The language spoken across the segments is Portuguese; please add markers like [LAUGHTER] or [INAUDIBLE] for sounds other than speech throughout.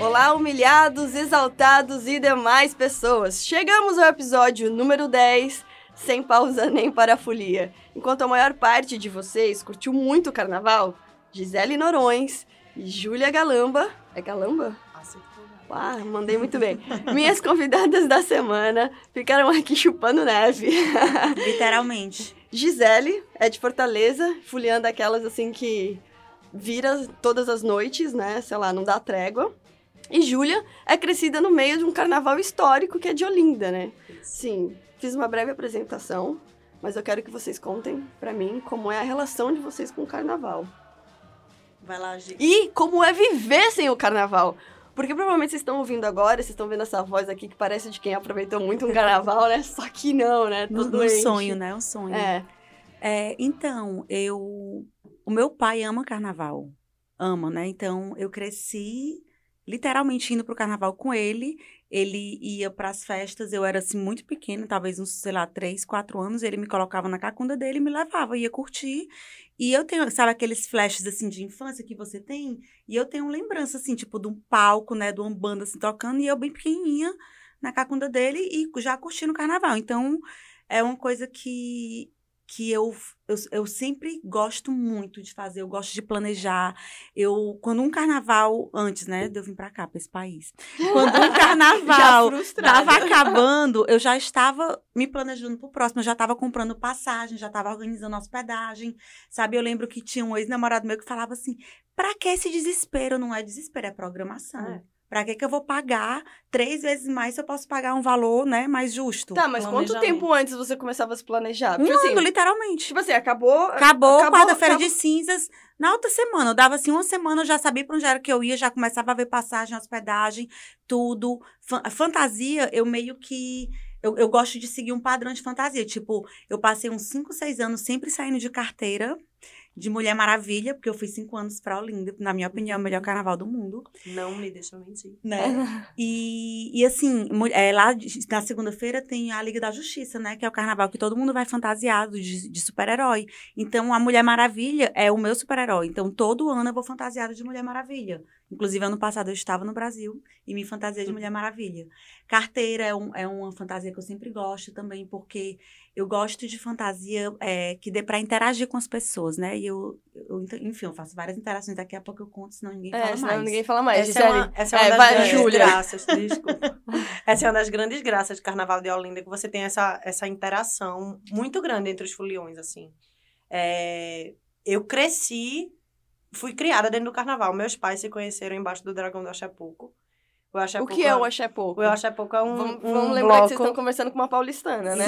Olá, humilhados, exaltados e demais pessoas! Chegamos ao episódio número 10, sem pausa nem para a folia. Enquanto a maior parte de vocês curtiu muito o carnaval, Gisele Norões e Júlia Galamba. É Galamba? Ah, mandei muito bem. [LAUGHS] Minhas convidadas da semana ficaram aqui chupando neve. Literalmente. Gisele é de Fortaleza, fuliando aquelas assim que vira todas as noites, né? Sei lá, não dá trégua. E Júlia é crescida no meio de um carnaval histórico que é de Olinda, né? Sim, fiz uma breve apresentação, mas eu quero que vocês contem para mim como é a relação de vocês com o carnaval. Vai lá, Gi. E como é viver sem o carnaval. Porque provavelmente vocês estão ouvindo agora, vocês estão vendo essa voz aqui que parece de quem aproveitou muito um carnaval, né? Só que não, né? Tô um sonho, né? Um sonho. É. é. Então, eu. O meu pai ama carnaval. Ama, né? Então, eu cresci literalmente indo pro carnaval com ele. Ele ia para as festas, eu era assim muito pequena, talvez uns, sei lá, três, quatro anos. Ele me colocava na cacunda dele e me levava, ia curtir. E eu tenho, sabe, aqueles flashes assim de infância que você tem? E eu tenho lembrança, assim, tipo, de um palco, né, de uma banda assim tocando, e eu bem pequenininha na cacunda dele e já curtindo o carnaval. Então, é uma coisa que que eu, eu, eu sempre gosto muito de fazer, eu gosto de planejar. Eu, quando um carnaval, antes, né, de eu vir para cá, para esse país, quando um [LAUGHS] carnaval estava acabando, eu já estava me planejando para o próximo, eu já estava comprando passagem, já estava organizando hospedagem, sabe? Eu lembro que tinha um ex-namorado meu que falava assim, para que esse desespero? Não é desespero, é programação. É. Pra que, que eu vou pagar três vezes mais se eu posso pagar um valor, né, mais justo? Tá, mas quanto tempo antes você começava a se planejar? Um tipo assim, ano, literalmente. Tipo assim, acabou... Acabou, acabou quarta-feira de cinzas. Na outra semana, eu dava assim, uma semana eu já sabia pra onde era que eu ia, já começava a ver passagem, hospedagem, tudo. Fantasia, eu meio que... Eu, eu gosto de seguir um padrão de fantasia. Tipo, eu passei uns 5, 6 anos sempre saindo de carteira de Mulher Maravilha, porque eu fui cinco anos pra Olinda, na minha opinião, é o melhor carnaval do mundo. Não me deixa mentir. Né? e, e assim, é, lá na segunda-feira tem a Liga da Justiça, né? Que é o carnaval que todo mundo vai fantasiado de, de super-herói. Então, a Mulher Maravilha é o meu super-herói. Então, todo ano eu vou fantasiado de Mulher Maravilha. Inclusive, ano passado eu estava no Brasil e me fantasiei de Mulher Maravilha. Carteira é, um, é uma fantasia que eu sempre gosto também, porque eu gosto de fantasia é, que dê para interagir com as pessoas, né? E eu, eu, enfim, eu faço várias interações. Daqui a pouco eu conto, senão ninguém é, fala senão mais. ninguém fala mais. Essa é uma, essa é uma é, das vai, grandes Júlia. graças, desculpa. [LAUGHS] essa é uma das grandes graças do Carnaval de Olinda, que você tem essa, essa interação muito grande entre os foliões, assim. É, eu cresci fui criada dentro do carnaval. Meus pais se conheceram embaixo do Dragão do Axepuco. O, o que é o Axepuco? O Axepuco é um Vamos, um vamos lembrar bloco... que vocês estão conversando com uma paulistana, né?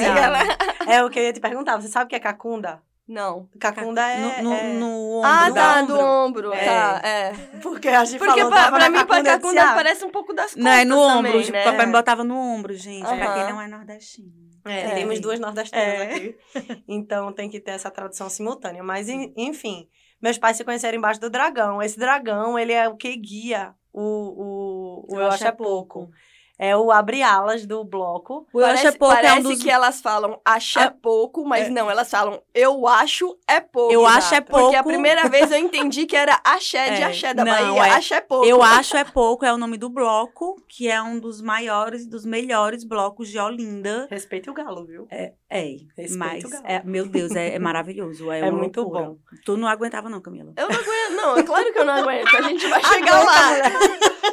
é o que eu ia te perguntar. Você sabe o que é cacunda? Não. Cacunda é... No, no, é... no ombro. Ah, tá, do ombro. É. Tá, é. Porque a gente Porque falou, pra, pra mim, pra cacunda parece um pouco das costas Não, é no ombro. também, né? Papai me botava no ombro, gente. Uh -huh. Pra quem não é nordestino. É, é. temos duas nordestinas é. aqui. Então, tem que ter essa tradução simultânea. Mas, enfim... Meus pais se conheceram embaixo do dragão. Esse dragão, ele é o que guia o, o, o Eu, Eu Acho É Pouco. pouco é o abre alas do bloco. O parece, eu acho é pouco parece é um dos... que elas falam acho é pouco, mas é. não, elas falam eu acho é pouco. Eu acho é pouco. Porque a primeira vez eu entendi que era axé de é. axé da não, Bahia, é. acho é pouco. Eu acho é pouco é o nome do bloco, que é um dos maiores, dos melhores blocos de Olinda. Respeita o galo, viu? É, é mas. É, meu Deus, é, é [LAUGHS] maravilhoso. É, é muito loucura. bom. Tu não aguentava não, Camila? Eu não aguento, não, é claro que eu não aguento. A gente vai [LAUGHS] chegar lá.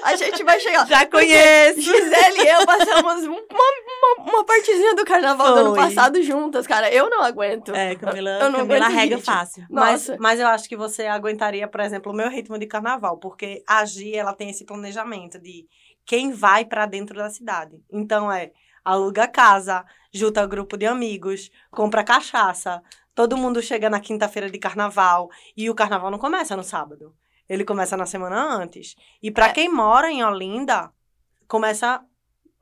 A gente vai chegar. Já conheço. Gisele e eu passamos uma, uma, uma partezinha do carnaval Foi. do ano passado juntas, cara. Eu não aguento. É, Camila, eu não Camila rega fácil. Mas, mas eu acho que você aguentaria, por exemplo, o meu ritmo de carnaval, porque a Gi, ela tem esse planejamento de quem vai para dentro da cidade. Então é aluga casa, junta grupo de amigos, compra cachaça, todo mundo chega na quinta-feira de carnaval e o carnaval não começa no sábado. Ele começa na semana antes. E para É. quem mora em Olinda, começa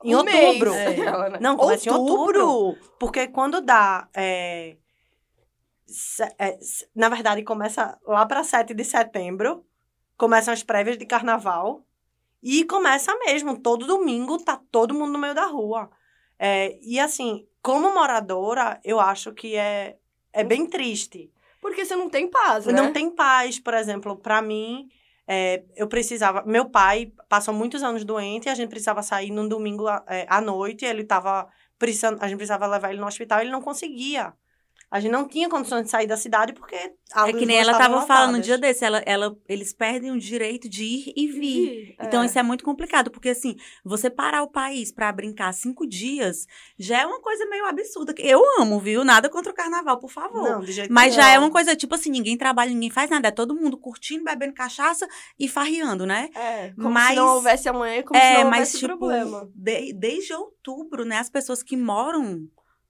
em Um outubro. mês. É. Não, começa em outubro. outubro. Porque quando dá. é, é, na verdade, começa lá para 7 de setembro. Começam as prévias de carnaval. E começa mesmo. Todo domingo tá todo mundo no meio da rua. É, e assim, como moradora, eu acho que é, é bem triste. Porque você não tem paz, né? Não tem paz, por exemplo, para mim, é, eu precisava. Meu pai passou muitos anos doente e a gente precisava sair num domingo à- é, à noite. Ele tava precisando, a gente precisava levar ele no hospital, ele não conseguia. A gente não tinha condições de sair da cidade porque É que nem ela estavam tava falando um dia desse, ela, ela, eles perdem o direito de ir e vir. Então, É. isso é muito complicado, porque assim, você parar o país pra brincar cinco dias já é uma coisa meio absurda. Eu amo, viu? Nada contra o carnaval, por favor. Não, de jeito Mas já é uma coisa, tipo assim, ninguém trabalha, ninguém faz nada. É todo mundo curtindo, bebendo cachaça e farreando, né? É, como Mas- se não houvesse amanhã, como se é, não mas houvesse tipo, problema. de- desde outubro, né, as pessoas que moram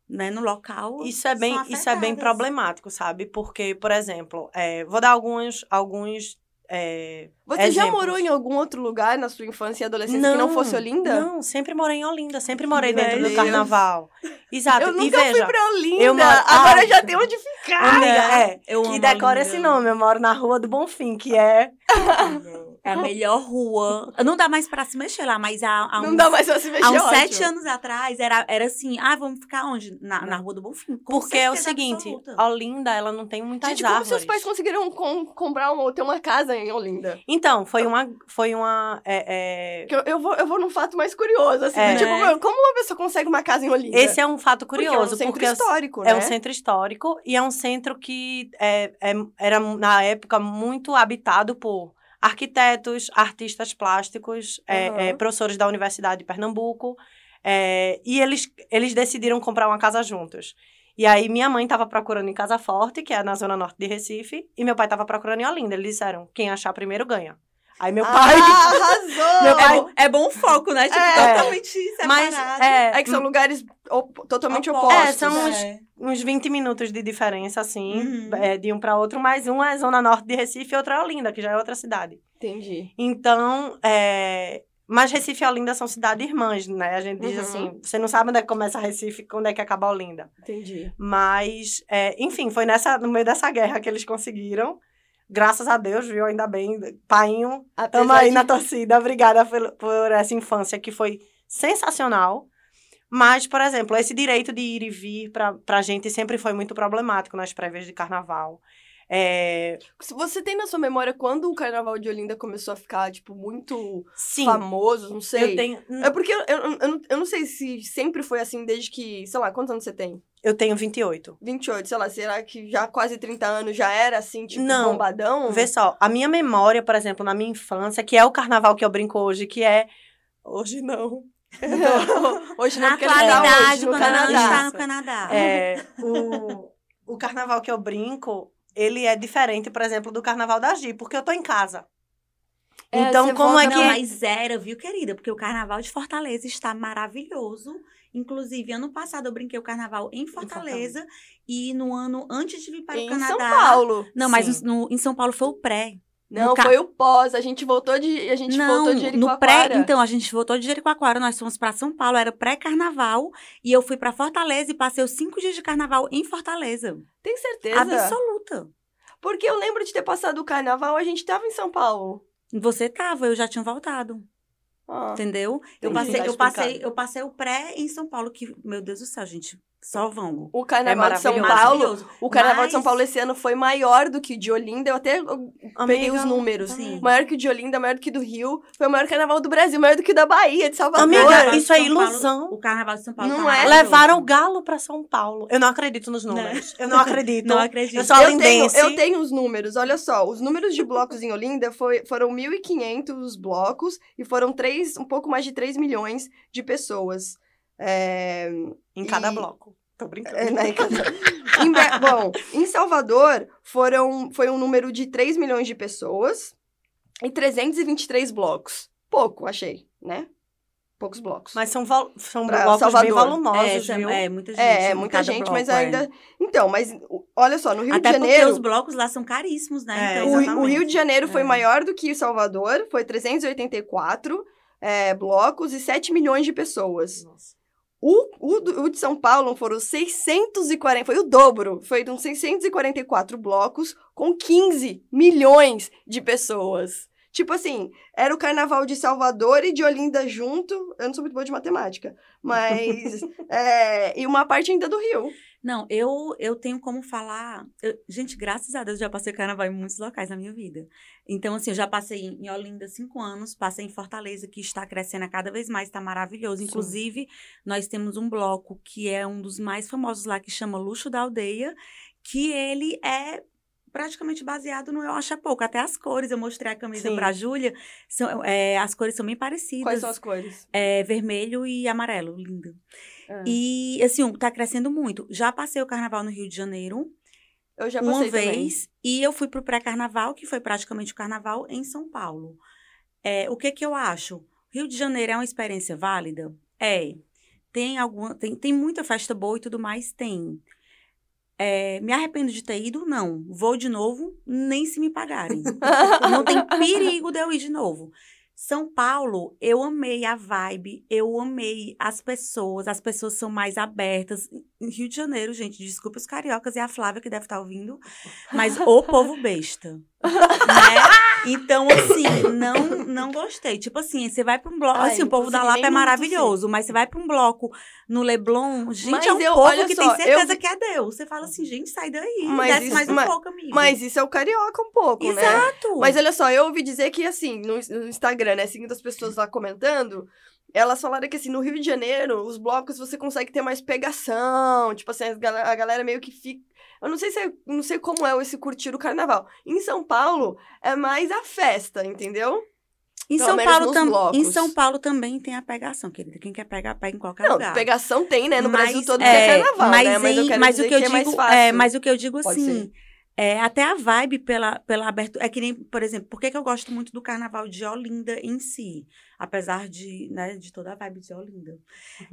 né, no local. Isso é bem, são isso é bem problemático, sabe? Porque, por exemplo, é, vou dar alguns, alguns é, Você já exemplos. morou em algum outro lugar na sua infância e adolescência que não fosse Olinda? Não, sempre morei em Olinda, sempre morei Meu dentro do Deus. carnaval. Exato. Eu e nunca veja, fui pra Olinda. eu moro- Agora eu já tenho onde ficar. Amiga, é. Eu Que decora Olinda. esse nome. Eu moro na Rua do Bonfim, que é. [LAUGHS] É a melhor rua. Não dá mais pra se mexer lá, mas há, há Não uns, dá mais pra se mexer, há uns ótimo. sete anos atrás era, era assim, ah, vamos ficar onde? Na, na Rua do Bonfim. Com Porque é o seguinte: absoluta. Olinda, ela não tem muitas Gente, como árvores. seus pais conseguiram com- comprar um, ter uma casa em Olinda? Então, foi uma. Foi uma é, é, eu, eu vou, eu vou num fato mais curioso, assim. É. Tipo, Né? como uma pessoa consegue uma casa em Olinda? Esse é um fato Porque é um curioso. centro é histórico, né? É um centro histórico e é um centro que é, é- era, na época, muito habitado por arquitetos, artistas plásticos, é, Aham. é, professores da Universidade de Pernambuco. é, e eles, eles decidiram comprar uma casa juntos. E aí, minha mãe estava procurando em Casa Forte, que é na zona norte de Recife, e meu pai estava procurando em Olinda. Eles disseram: quem achar primeiro ganha. Aí meu Ah, pai. [LAUGHS] arrasou! Meu É pai- bom, é bom foco, né? Tipo, É. totalmente separado. Mas é, É que são lugares op- totalmente Opostos, opostos. É, são uns- é. uns 20 minutos de diferença, assim, Uhum. é, de um para outro, mas um é Zona Norte de Recife e outro é Olinda, que já é outra cidade. Entendi. Então, é... mas Recife e Olinda são cidades irmãs, né? A gente diz Uhum. assim, você não sabe onde é que começa Recife e onde é que acaba Olinda. Entendi. Mas, é, enfim, foi nessa, no meio dessa guerra que eles conseguiram. Graças a Deus, viu? Ainda bem. Painho, Apesar Tamo aí de- na torcida. Obrigada por, por essa infância que foi sensacional. Mas, por exemplo, esse direito de ir e vir pra, pra gente sempre foi muito problemático nas prévias de carnaval. É, Se Você tem na sua memória quando o Carnaval de Olinda começou a ficar, tipo, muito sim, famoso? Não sei. eu tenho, É porque eu, eu, eu, não- eu não sei se sempre foi assim desde que. Sei lá, quantos anos você tem? eu tenho 28. 28, sei lá, será que já quase 30 anos já era assim, tipo, Não. bombadão? Vê só, a minha memória, por exemplo, na minha infância, que é o carnaval que eu brinco hoje, que é. Hoje não. [LAUGHS] hoje não, Na ele tá atualidade, hoje no quando Canadá. está no Canadá. É, [LAUGHS] o, o carnaval que eu brinco, ele é diferente, por exemplo, do carnaval da Gi, porque eu tô em casa. É, então, você como é que. Não, mas era, viu, querida? Porque o carnaval de Fortaleza está maravilhoso. Inclusive, ano passado eu brinquei o carnaval em Fortaleza. E no ano antes de vir para o Em Canadá. São Paulo. Não, mas no- em São Paulo foi o pré. Não, ca- foi o pós. A gente voltou de. A gente não, voltou de no pré, Jericoacoara. então a gente voltou de Jericoacoara, nós fomos para São Paulo, era pré-carnaval, e eu fui para Fortaleza e passei os cinco dias de carnaval em Fortaleza. Tem certeza? Absoluta. Porque eu lembro de ter passado o carnaval, a gente tava em São Paulo. Você tava, eu já tinha voltado, Ah. entendeu? Eu passei, eu passei, eu passei o pré em São Paulo, que, meu Deus do céu, gente, só vamos. O carnaval de São É. Paulo. O carnaval de Mas- São Paulo esse ano foi maior do que o de Olinda. Eu até eu peguei os números. Sim. Maior que o de Olinda, maior do que o do Rio. Foi o maior carnaval do Brasil, maior do que o da Bahia, de Salvador. Amiga, de isso é São Paulo- ilusão. o carnaval de São Paulo Não tá é? Levaram o galo pra São Paulo. Eu não acredito nos números. Eu não [LAUGHS] acredito. Não acredito. Eu sou eu tenho, eu tenho os números, olha só. Os números de blocos em Olinda foi, foram 1.500 blocos e foram três, um pouco mais de 3 milhões de pessoas. É, Em cada E- bloco. Tô brincando. é, né, em Be- [LAUGHS] bom, em Salvador foram, foi um número de 3 milhões de pessoas e 323 blocos. Pouco, achei, né? poucos blocos. Mas são, vol- são Pra blocos Salvador. bem volumosos, é, viu? é, muita gente. é, é em muita gente, bloco, mas é. ainda. Então, mas o- olha só, no Rio Até de porque Janeiro. os blocos lá são caríssimos, né? É, Então, O, o. Rio de Janeiro foi É. maior do que Salvador, foi 384 é, blocos e 7 milhões de pessoas. Nossa. O, o, o de São Paulo foram 640, foi o dobro, foram 644 blocos com 15 milhões de pessoas. Tipo assim, era o carnaval de Salvador e de Olinda junto. Eu não sou muito boa de matemática, mas. [LAUGHS] é, e uma parte ainda do Rio. Não, eu, eu tenho como falar. eu- gente, graças a Deus, eu já passei carnaval em muitos locais na minha vida. Então, assim, eu já passei em Olinda cinco anos, passei em Fortaleza, que está crescendo cada vez mais, está maravilhoso. Sim. Inclusive, nós temos um bloco que é um dos mais famosos lá, que chama Luxo da Aldeia, que ele é praticamente baseado no Eu Acho É Pouco. Até as cores, eu mostrei a camisa Sim. pra Júlia, são, é, as cores são bem parecidas. Quais são as cores? É vermelho e amarelo, lindo. Ah. E, assim, tá crescendo muito. Já passei o carnaval no Rio de Janeiro, Eu já uma passei também. vez, e eu fui pro pré-carnaval, que foi praticamente o carnaval, em São Paulo. É, o que que eu acho? Rio de Janeiro é uma experiência válida? É. Tem alguma. Tem, tem muita festa boa e tudo mais? Tem. É, me arrependo de ter ido? Não. Vou de novo, nem se me pagarem. [LAUGHS] Não tem perigo de eu ir de novo. São Paulo, eu amei a vibe, eu amei as pessoas, as pessoas são mais abertas. Em Rio de Janeiro, gente, desculpa os cariocas e a Flávia que deve estar ouvindo, mas o povo besta, né? [LAUGHS] Então, assim, não não gostei. Tipo assim, você vai para um bloco, Ai, assim, o povo da Lapa é nem maravilhoso, mas você vai para um bloco no Leblon, gente, Mas é um eu- povo que só, tem certeza eu- que é Deus. Você fala assim, gente, sai daí, Mas desce isso- mais um mas- pouco, amigo. Mas isso é o carioca um pouco, né? Exato. Mas olha só, eu ouvi dizer que, assim, no, no Instagram, né, seguindo as pessoas lá comentando, elas falaram que, assim, no Rio de Janeiro, os blocos você consegue ter mais pegação, tipo assim, a galera meio que fica... Eu não sei se é, não sei como é esse curtir o carnaval. Em São Paulo, é mais a festa, entendeu? Em Pelo São, Paulo tam- em. São Paulo também tem a pegação, querida. Quem quer pegar, pega em qualquer Não, lugar. pegação tem, né? No Brasil Mas, todo é, tem carnaval, mas né? Mas eu em- quero mas dizer o que eu é mais digo, fácil. é, mas o que eu digo Pode assim, ser. É até a vibe pela, pela abertura, é que nem, por exemplo, por que, que eu gosto muito do carnaval de Olinda em si, apesar de, né, de toda a vibe de Olinda.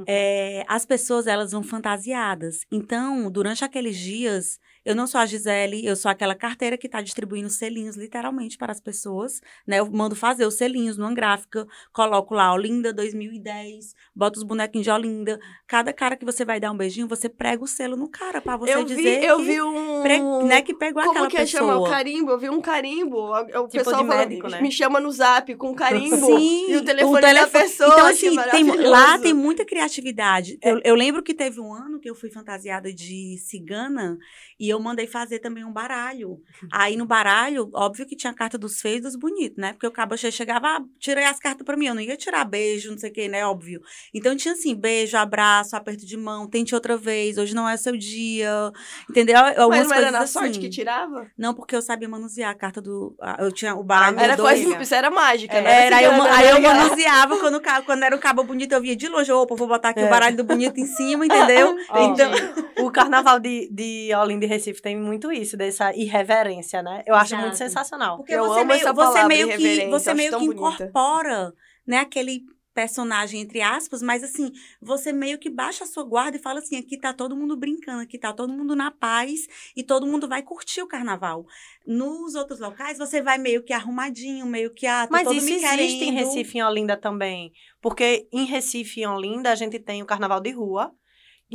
É, as pessoas, elas vão fantasiadas. Então, durante aqueles dias, eu não sou a Gisele, eu sou aquela carteira que está distribuindo selinhos, literalmente, para as pessoas, né? Eu mando fazer os selinhos numa gráfica, coloco lá Olinda 2010, boto os bonequinhos de Olinda. Cada cara que você vai dar um beijinho, você prega o selo no cara, para você eu dizer vi, eu que, vi um... pre- né, que pegou Como aquela que é pessoa. chama? O carimbo? Eu vi um carimbo. O o Tipo pessoal médico, né? me chama no zap com carimbo. Sim, e o telefone, da telefone- pessoa. Então, assim, tem- lá tem muita criatividade. Eu, eu lembro que teve um ano que eu fui fantasiada de cigana e eu mandei fazer também um baralho. Aí no baralho, óbvio que tinha a carta dos feios e dos bonitos, né? Porque o cabo che- chegava, ah, tirei as cartas pra mim. Eu não ia tirar beijo, não sei o que, né? Óbvio. Então tinha assim, beijo, abraço, aperto de mão, tente outra vez, hoje não é seu dia. Entendeu? Algumas Mas não era na sorte assim. que tirava? Não, porque eu sabia manusear a carta do. Eu tinha o baralho Meu Era dois. isso era mágica, É, né? Era, aí eu, aí eu manuseava quando, o quando era um cabo bonito, eu via de longe, opa, vou botar aqui É. o baralho do bonito em cima, entendeu? [LAUGHS] Ó, então, [LAUGHS] o carnaval de, de Olinda e Recife tem muito isso, dessa irreverência, né? Eu acho Exato. muito sensacional. porque Eu você amo meio, essa você meio que você meio que bonita. incorpora, né, aquele personagem entre aspas, mas assim, você meio que baixa a sua guarda e fala assim, aqui tá todo mundo brincando, aqui tá todo mundo na paz e todo mundo vai curtir o carnaval. Nos outros locais, você vai meio que arrumadinho, meio que ah, Mas isso existe em. Recife e em Olinda também. Porque em Recife e em Olinda a gente tem o carnaval de rua.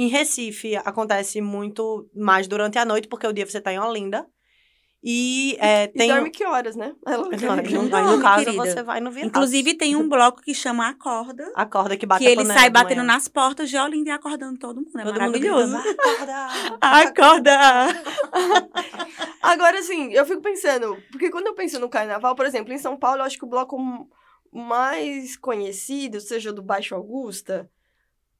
Em Recife acontece muito mais durante a noite, porque o dia você tá em Olinda. E é, E tem. dorme que horas, né? Não, Não não, [LAUGHS] dorme, no caso, querida. você vai no vilaço. Inclusive tem um bloco que chama Acorda, [LAUGHS] A corda que bate que ele sai batendo manhã. nas portas de Olinda e acordando todo mundo. É Todo mundo maravilhoso. gritando, Acorda! [LAUGHS] Acorda! Agora, assim, eu fico pensando, porque quando eu penso no carnaval, por exemplo, em São Paulo, eu acho que o bloco mais conhecido, seja do Baixo Augusta,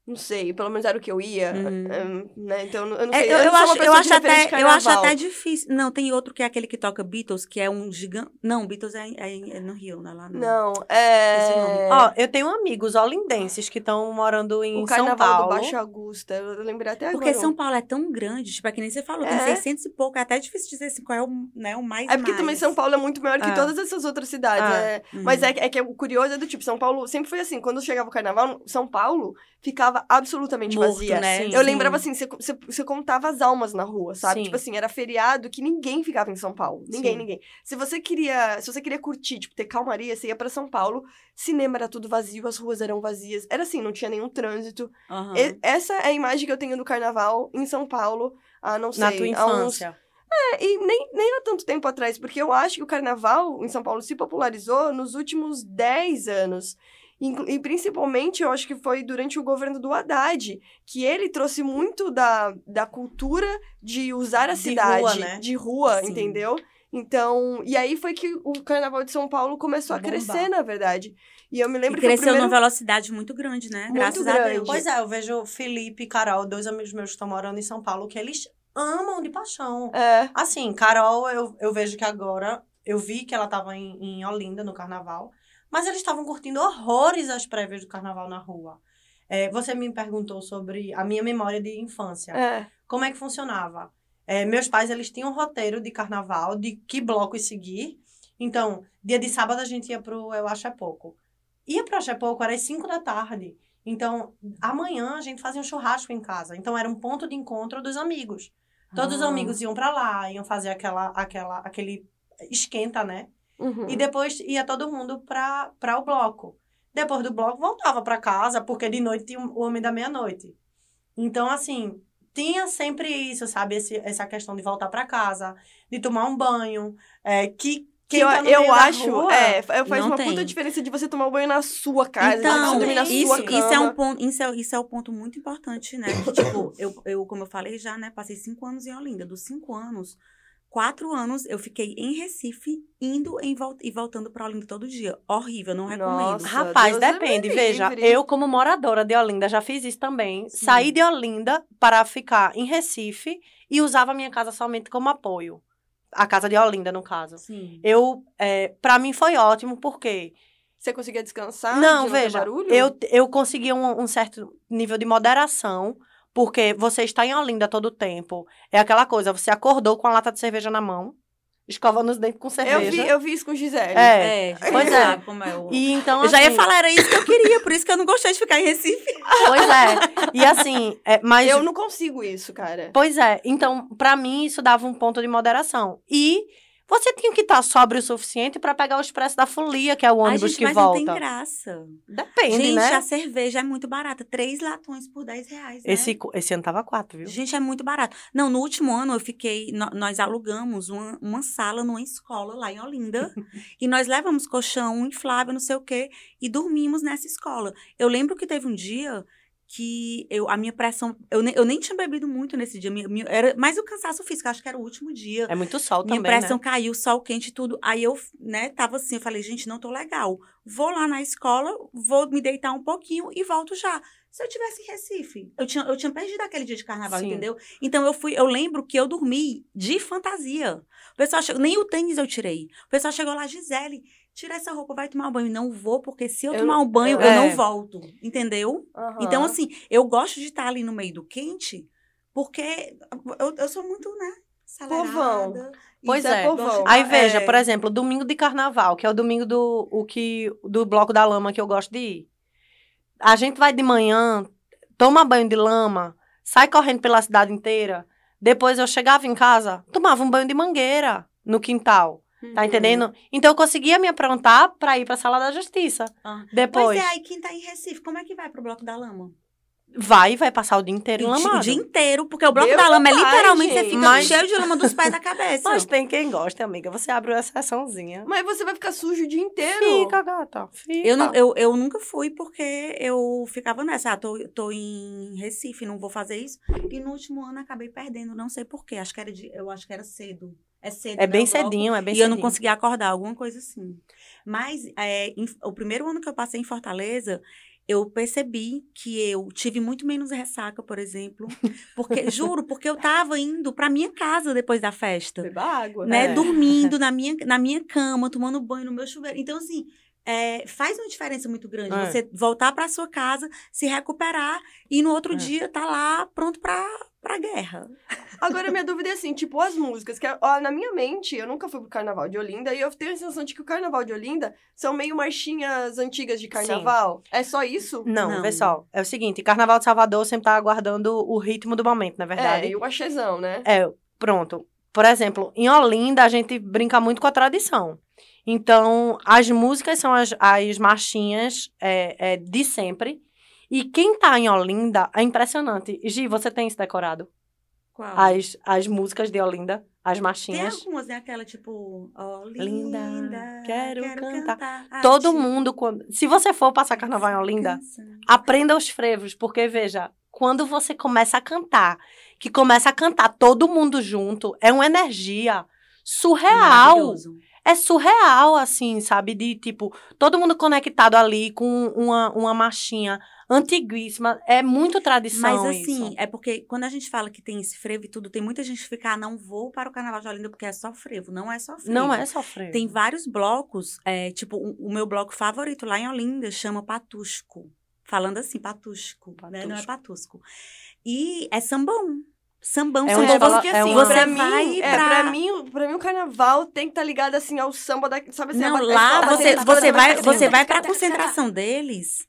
Não sei, pelo menos era o que eu ia, Uhum. um, né? Então, eu não É, sei. eu, não eu uma acho, eu, acho até, eu acho até difícil. Não, tem outro que é aquele que toca Beatles, que é um gigante. Não, Beatles é, é- é no Rio, não é lá não. Não, é... Ó, eu tenho amigos olindenses que estão morando em o São carnaval Paulo. do Baixo Augusta, eu lembrei até Porque agora. São Paulo é tão grande, tipo, é que nem você falou, tem É. 600 e pouco, é até difícil dizer assim, qual é o, né, o mais É porque também mais. São Paulo é muito maior que É. todas essas outras cidades. É. é. Uhum. Mas é, que- é que o curioso é do tipo, São Paulo sempre foi assim, quando chegava o carnaval, São Paulo ficava absolutamente Morto, vazia. né? Sim. Eu lembrava assim, você, contava as almas na rua, sabe? Sim. Tipo assim, era feriado que ninguém ficava em São Paulo. Ninguém, Sim. ninguém. Se você queria, se você queria curtir, tipo, ter calmaria, você ia pra São Paulo, cinema era tudo vazio, as ruas eram vazias. Era assim, não tinha nenhum trânsito. Aham. E- essa é a imagem que eu tenho do carnaval em São Paulo, há não sei, Na tua há uns infância. é, e nem, nem há tanto tempo atrás, porque eu acho que o carnaval em São Paulo se popularizou nos últimos 10 anos. E principalmente, eu acho que foi durante o governo do Haddad, que ele trouxe muito da, da cultura de usar a De cidade rua, né? de rua, Sim. entendeu? Então, e aí foi que o carnaval de São Paulo começou a Bombar. crescer, na verdade. E eu me E lembro que o cresceu primeiro... numa velocidade muito grande, né? Muito Graças a grande. Deus. Pois é, eu vejo Felipe e Carol, dois amigos meus que estão morando em São Paulo, que eles amam de paixão. É, Assim, Carol, eu, eu vejo que agora, eu vi que ela estava em, em Olinda no carnaval, mas eles estavam curtindo horrores as prévias do carnaval na rua. É, você me perguntou sobre a minha memória de infância. é. Como é que funcionava? É, meus pais, eles tinham um roteiro de carnaval, de que blocos seguir. Então, dia de sábado a gente ia pro Eu Acho É Pouco. Ia pro Acho É Pouco, era às 5 da tarde. Então, amanhã a gente fazia um churrasco em casa. Então, era um ponto de encontro dos amigos. Todos os Ah. amigos iam pra lá, iam fazer aquela, aquela, aquele esquenta, né? Uhum. E depois ia todo mundo pra, pra o bloco. Depois do bloco, voltava pra casa, porque de noite tinha o Homem da Meia-Noite. Então, assim, tinha sempre isso, sabe? Esse, essa questão de voltar pra casa, de tomar um banho, é, que Que quem eu, tá no eu meio da acho, rua- é, fa- faz uma tem. puta diferença de você tomar um banho na sua casa, de Então, você dormir na Exatamente. sua isso, cama. isso é um ponto, isso é, isso é o ponto muito importante, né? Que, tipo, eu, eu, como eu falei já, né, passei cinco anos em Olinda. Dos cinco anos, quatro anos eu fiquei em Recife, indo em vol e voltando pra Olinda todo dia. Horrível, não recomendo. Nossa. Rapaz, Deus depende. me Veja, eu, como moradora de Olinda, já fiz isso também. Saí de Olinda para ficar em Recife e usava a minha casa somente como apoio. A casa de Olinda, no caso. Sim. Eu, é, para mim foi ótimo, porque Você conseguia descansar? não, veja, barulho? eu, eu consegui um, um certo nível de moderação, porque você está em Olinda todo o tempo. É aquela coisa, você acordou com a lata de cerveja na mão, escovando os dentes com Eu cerveja. vi, eu vi isso com Gisele. É. É, Pois você é. como é o... E então, Eu já ia assim, falar, era isso que eu queria, por isso que eu não gostei de ficar em Recife. Pois é. E assim, é, mas Eu não consigo isso, cara. Pois é. Então, pra mim, isso dava um ponto de moderação. E você tinha que estar sóbrio o suficiente pra pegar o expresso da folia, que é o Ai, ônibus gente, que mas volta. não tem graça. Depende, gente, né? a cerveja é muito barata. Três latões por 10 reais, né? Esse, esse ano tava quatro, viu? Gente, é muito barato. Não, no último ano eu fiquei. nó- nós alugamos uma, uma sala numa escola lá em Olinda. [LAUGHS] e nós levamos colchão inflável, não sei o quê, e dormimos nessa escola. Eu lembro que teve um dia que eu, a minha pressão. Eu, ne- eu nem tinha bebido muito nesse dia. Minha, minha- era mais o cansaço físico, acho que era o último dia. É muito sol Minha também, pressão né? caiu, sol quente e tudo. Aí eu, né, tava assim, eu falei, gente, não tô legal. Vou lá na escola, vou me deitar um pouquinho e volto já. Se eu tivesse em Recife, eu tinha, eu tinha perdido aquele dia de carnaval, Sim. entendeu? Então eu fui, eu lembro que eu dormi de fantasia. O pessoal chegou, nem o tênis eu tirei. O pessoal chegou lá, Gisele, tira essa roupa, vai tomar um banho. Não vou, porque se eu, Eu- tomar um banho, eu- eu não é. volto, entendeu? Aham. Então, assim, eu gosto de estar ali no meio do quente, porque eu, eu sou muito, né? Povão. acelerada. Pois Isso é é. povão. Aí veja, É. por exemplo, domingo de carnaval, que é o domingo do, o que, do Bloco da Lama que eu gosto de ir. A gente vai de manhã, toma banho de lama, sai correndo pela cidade inteira. Depois eu chegava em casa, tomava um banho de mangueira no quintal. Tá Uhum. entendendo? Então eu conseguia me aprontar pra ir pra sala da justiça. Ah. Depois Pois é, aí quem tá em Recife, como é que vai pro Bloco da Lama? vai e vai passar o dia inteiro O di- enlamado. O dia inteiro, porque o Bloco Deus da Lama é literalmente, você gente. fica Mas- cheio de lama dos pés da cabeça. [LAUGHS] Mas tem quem gosta, amiga. Você abre uma exceçãozinha. Mas você vai ficar sujo o dia inteiro. Fica, gata. Fica. Eu, não, eu, eu nunca fui porque eu ficava nessa. Ah, tô, tô em Recife, não vou fazer isso. E no último ano acabei perdendo, não sei porquê. Acho que era de, eu acho que era cedo. É cedo. É bem cedinho, é bem e cedinho. eu não conseguia acordar, alguma coisa assim. Mas é, em- o primeiro ano que eu passei em Fortaleza, eu percebi que eu tive muito menos ressaca, por exemplo, porque [LAUGHS] juro, porque eu tava indo para minha casa depois da festa, Beba água. né, É. dormindo [LAUGHS] na minha na minha cama, tomando banho no meu chuveiro. Então assim, é, faz uma diferença muito grande É. você voltar para sua casa, se recuperar e no outro É. dia tá lá pronto para para guerra. Agora, minha dúvida é assim, tipo, as músicas, que ó, na minha mente, eu nunca fui pro Carnaval de Olinda, e eu tenho a sensação de que o Carnaval de Olinda são meio marchinhas antigas de carnaval. É só isso? Não, Não. só. É o seguinte, Carnaval de Salvador sempre tá aguardando o ritmo do momento, na É, verdade. e o axezão, né? É, pronto. Por exemplo, em Olinda a gente brinca muito com a tradição. Então, as músicas são as, as marchinhas é, é, de sempre. E quem tá em Olinda é impressionante. Gi, você tem isso decorado? Qual? As, as músicas de Olinda, as Tem marchinhas. algumas, né? Aquela tipo, ó, Linda, linda, quero cantar. a Todo ti mundo, quando... se você for passar carnaval em Olinda, canção. aprenda os frevos, porque veja, quando você começa a cantar, que começa a cantar todo mundo junto, é uma energia surreal. Maravilhoso. É surreal, assim, sabe? De tipo, todo mundo conectado ali com uma, uma marchinha antiguíssima. É muito tradição. Mas assim, isso. é porque quando a gente fala que tem esse frevo e tudo, tem muita gente que fica, ah, não vou para o Carnaval de Olinda porque é só frevo. Não é só frevo. Não é só frevo. Tem vários blocos, é, tipo, o, o meu bloco favorito lá em Olinda chama Patusco. Falando assim, Patusco, né? Não é Patusco. E é sambão. Sambão, É que é assim, um- você pra mim, é, pra... pra mim, o- pra mim o carnaval tem que estar ligado assim ao samba da, sabe assim, a Não, ba- lá a você, bateria- você vai, você vai pra concentração deles,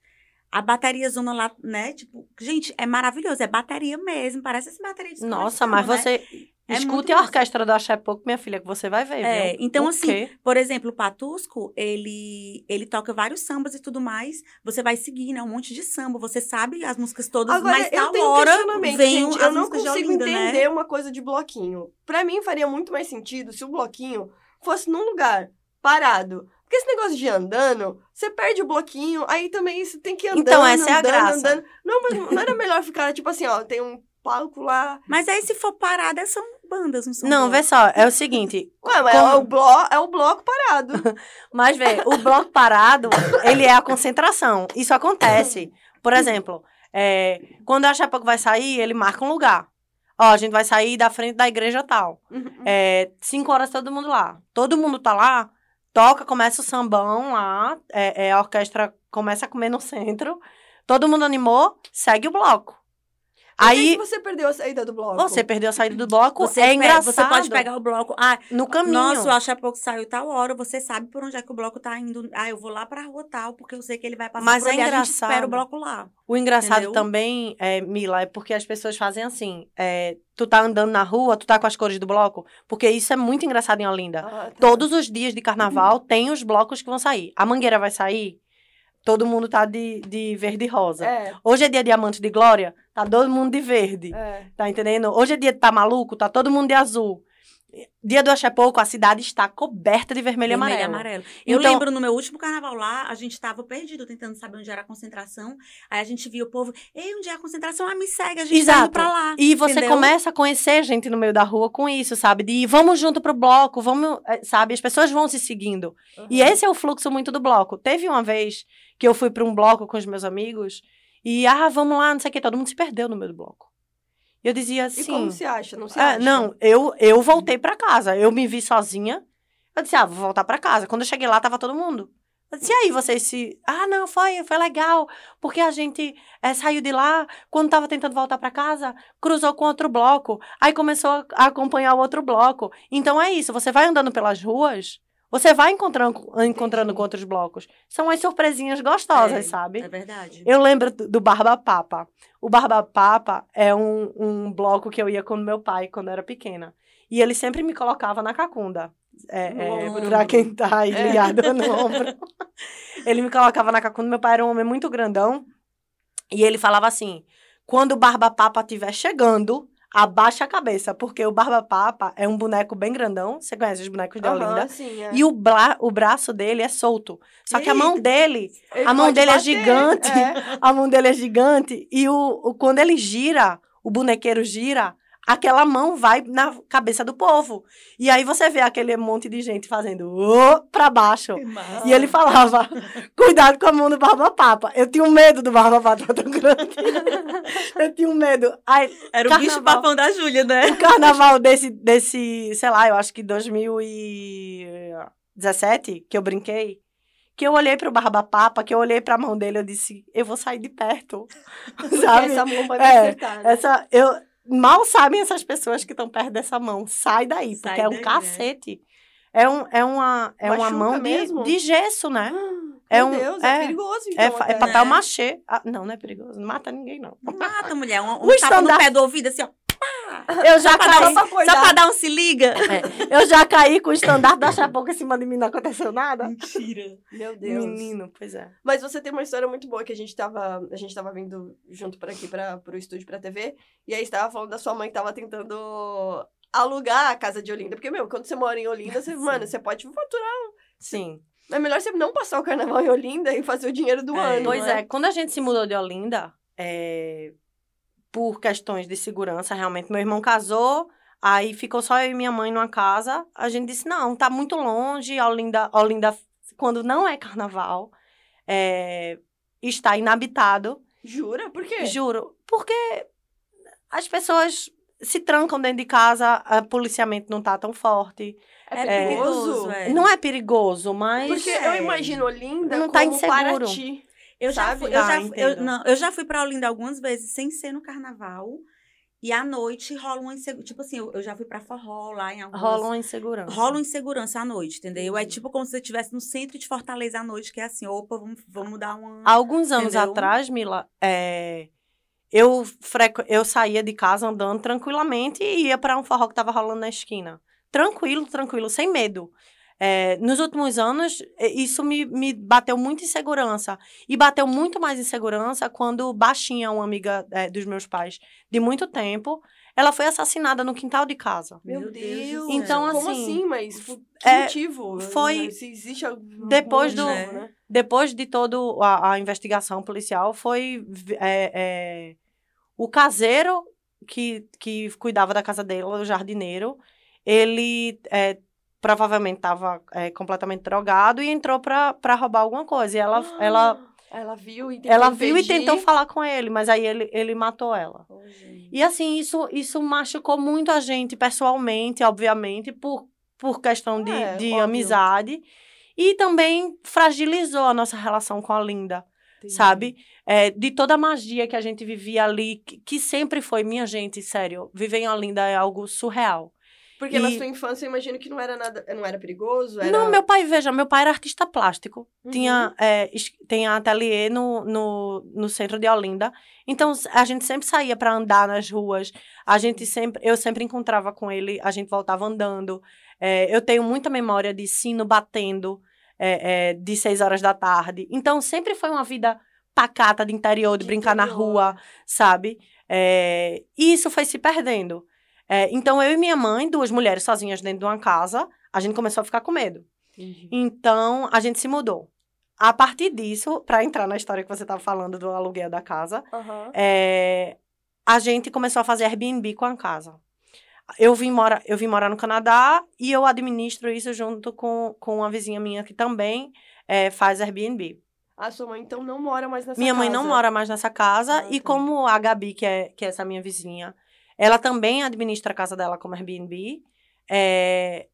a bateria zona lá, né? Tipo, gente, é maravilhoso, é bateria mesmo, parece essa bateria de Nossa, mas né? você É escute a orquestra do Axé Pouco, minha filha, que você vai ver, É, viu? então, O assim, quê? Por exemplo, o Patusco, ele, ele toca vários sambas e tudo mais. Você vai seguir, né? Um monte de samba. Você sabe as músicas todas, Agora, mas tal um hora vem gente. as Eu não consigo Olinda, né? entender uma coisa de bloquinho. Pra mim, faria muito mais sentido se o bloquinho fosse num lugar parado. Porque esse negócio de andando, você perde o bloquinho, aí também você tem que andando, Então, essa é a andando, graça. andando. Não, mas não era melhor ficar, tipo assim, ó, tem um palco lá. Mas aí, se for parada, são bandas, não são Não, vê só, é o seguinte, [LAUGHS] Ué, mas Como- é, o blo é o bloco parado. [LAUGHS] Mas, vê, o bloco parado, ele é a concentração. Isso acontece. Por exemplo, é, quando a Pouco vai sair, ele marca um lugar. Ó, a gente vai sair da frente da igreja tal. É, cinco horas todo mundo lá. Todo mundo tá lá, toca, começa o sambão lá, é, é, a orquestra começa a comer no centro. Todo mundo animou, segue o bloco. Aí que você perdeu a saída do bloco? você perdeu a saída do bloco, Você, é engraçado. você pode pegar o bloco. Ah, no caminho. nossa, o Acha Pouco saiu tal hora. Você sabe por onde é que o bloco tá indo. Ah, eu vou lá pra rua tal, porque eu sei que ele vai passar Mas por é ali. A gente engraçado. espera o bloco lá. O engraçado Entendeu? também, é, Mila, é porque as pessoas fazem assim. é, tu tá andando na rua, tu tá com as cores do bloco. Porque isso é muito engraçado em Olinda. Ah, tá. Todos os dias de carnaval tem os blocos que vão sair. A mangueira vai sair, todo mundo tá de, de verde e rosa. É, Hoje é dia de Amante de Glória, tá todo mundo de verde. é. Tá entendendo? Hoje é dia de Tá Maluco, tá todo mundo de azul. Dia do Axé Pouco, a cidade está coberta de vermelho, e Vermelho e amarelo. amarelo. Eu Então- lembro no meu último carnaval lá, a gente tava perdido tentando saber onde era a concentração. Aí a gente via o povo, ei, onde é a concentração? Ah, me segue, a gente tá Exato. indo pra lá. E você entendeu? começa a conhecer gente no meio da rua com isso, sabe? De vamos junto pro bloco, vamos, eh, sabe? As pessoas vão se seguindo. E esse é o fluxo muito do bloco. Teve uma vez que eu fui para um bloco com os meus amigos e, ah, vamos lá, não sei o que, todo mundo se perdeu no meio do bloco. E eu dizia E assim. como se acha? Não se "Ah, acha? não, eu, eu voltei para casa. Eu me vi sozinha. Eu disse, ah, vou voltar para casa. Quando eu cheguei lá, tava todo mundo. Eu disse, e aí, vocês se. Ah, não, foi, foi legal. Porque a gente eh, saiu de lá, quando tava tentando voltar para casa, cruzou com outro bloco. Aí começou a a acompanhar o outro bloco. Então é isso, você vai andando pelas ruas, você vai encontrando, encontrando com outros blocos. São as surpresinhas gostosas, É, sabe? É verdade. Eu lembro do Barba Papa. O Barba Papa é um, um bloco que eu ia com meu pai quando eu era pequena. E ele sempre me colocava na cacunda. É, é, pra quem tá aí É. ligado no ombro. [LAUGHS] Ele me colocava na cacunda. Meu pai era um homem muito grandão. E ele falava assim: quando o Barba Papa estiver chegando, abaixa a cabeça. Porque o Barba Papa é um boneco bem grandão. Você conhece os bonecos de Aham, Olinda? sim, é. E o, bra o braço dele é solto. Só que a mão dele Ele a mão dele é bater, gigante. é. [LAUGHS] a mão dele é gigante e o, o- quando ele gira, o bonequeiro gira, aquela mão vai na cabeça do povo. E aí você vê aquele monte de gente fazendo oh, para baixo. E ele falava: cuidado com a mão do Barba Papa. Eu tinha um medo do Barba Papa tão grande. [LAUGHS] eu tinha um medo. Aí, Era o bicho papão da Júlia, né? O carnaval desse, desse, sei lá, eu acho que 2017, que eu brinquei que eu olhei pro Barba Papa, que eu olhei pra mão dele, eu disse, eu vou sair de perto. [LAUGHS] Sabe? Essa mão vai me É, acertar. né? Essa, eu, mal sabem essas pessoas que estão perto dessa mão. Sai daí, Sai porque é um daí, né? cacete. É, um, é uma, é uma mão de, mesmo? de gesso, né? Meu é um- Deus, é- é, perigoso, então. É, fa- é até. papel Né? machê. Ah, não, não é perigoso. Não mata ninguém, não. Mata, mulher. Um, um O tapa no pé do ouvido, assim, ó. Eu já Só pra caí. pra Só pra acordar. dar um se liga. é, eu já caí com o estandarte da Chapoca em cima de mim, não aconteceu nada. Mentira. Meu Deus. Menino, pois é. Mas você tem uma história muito boa que a gente tava, a gente tava vindo junto para aqui para pro estúdio pra TV, e aí estava falando da sua mãe que tava tentando alugar a casa de Olinda, porque meu, quando você mora em Olinda, você, [LAUGHS] Sim. mano, você pode faturar. Sim. É melhor você não passar o carnaval em Olinda e fazer o dinheiro do É. ano. Pois não é, quando a gente se mudou de Olinda, é, por questões de segurança, realmente, meu irmão casou, aí ficou só eu e minha mãe numa casa. A gente disse, não, tá muito longe, Olinda, Olinda quando não é carnaval, é, está inabitado. Jura? Por quê? Juro, porque as pessoas se trancam dentro de casa, o policiamento não tá tão forte. É perigoso. é. Não é perigoso, mas... Porque eu imagino Olinda Não como tá inseguro. Paraty. Eu já fui, eu Ah, já, eu, não, eu já fui pra Olinda algumas vezes sem ser no carnaval. E à noite rola uma insegurança. Tipo assim, eu, eu já fui pra forró lá em algumas... Rola uma insegurança. Rola uma insegurança à noite, entendeu? É tipo como se você estivesse no centro de Fortaleza à noite, que é assim, opa, vamos, vamos dar uma... Há alguns anos Entendeu? atrás, Mila, é, eu, frequ... eu saía de casa andando tranquilamente e ia para um forró que tava rolando na esquina. Tranquilo, tranquilo, sem medo. É, nos últimos anos, é, isso me, me bateu muito insegurança. E bateu muito mais insegurança quando Baixinha, uma amiga é, dos meus pais de muito tempo, ela foi assassinada no quintal de casa. Meu, Deus Então, Como assim, assim? Mas por que é, motivo? foi Se existe algum depois do- motivo, né? depois de toda a, investigação policial, foi é, é, o caseiro que, que cuidava da casa dele, o jardineiro, ele é, provavelmente estava completamente drogado e entrou para roubar alguma coisa. E ela, ela, Ela viu e tentou ela viu e impedir. tentou falar com ele, mas aí ele, ele matou ela. Gente. E assim, isso, isso machucou muito a gente pessoalmente, obviamente, por, por questão de, É, de óbvio. amizade. E também fragilizou a nossa relação com a Linda, Entendi. sabe? É, de toda a magia que a gente vivia ali, que, que sempre foi, minha gente, sério, viver em Olinda é algo surreal. Porque na E- sua infância eu imagino que não era nada, não era perigoso, era... Não, meu pai, veja, meu pai era artista plástico. Uhum. Tinha, é, tem ateliê no, no, no centro de Olinda. Então, a gente sempre saía para andar nas ruas. A gente sempre, eu sempre encontrava com ele, a gente voltava andando. É, eu tenho muita memória de sino batendo é, é, de seis horas da tarde. Então, sempre foi uma vida pacata de interior, de, De brincar na interior. rua, sabe? É, e isso foi se perdendo. É, então, eu e minha mãe, duas mulheres sozinhas dentro de uma casa, a gente começou a ficar com medo. Entendi. Então, a gente se mudou. A partir disso, para entrar na história que você estava falando do aluguel da casa, Aham. é, a gente começou a fazer Airbnb com a casa. Eu vim, mora, eu vim morar no Canadá e eu administro isso junto com, com uma vizinha minha que também é, faz Airbnb. A sua mãe, então, não mora mais nessa minha casa. mãe não mora mais nessa casa Ah, e tá. como a Gabi, que é, que é essa minha vizinha, ela também administra a casa dela como Airbnb, é,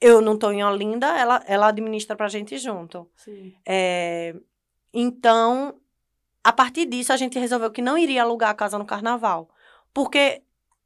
eu não estou em Olinda, ela, ela administra pra gente junto. Sim. É, então, a partir disso, a gente resolveu que não iria alugar a casa no carnaval. Porque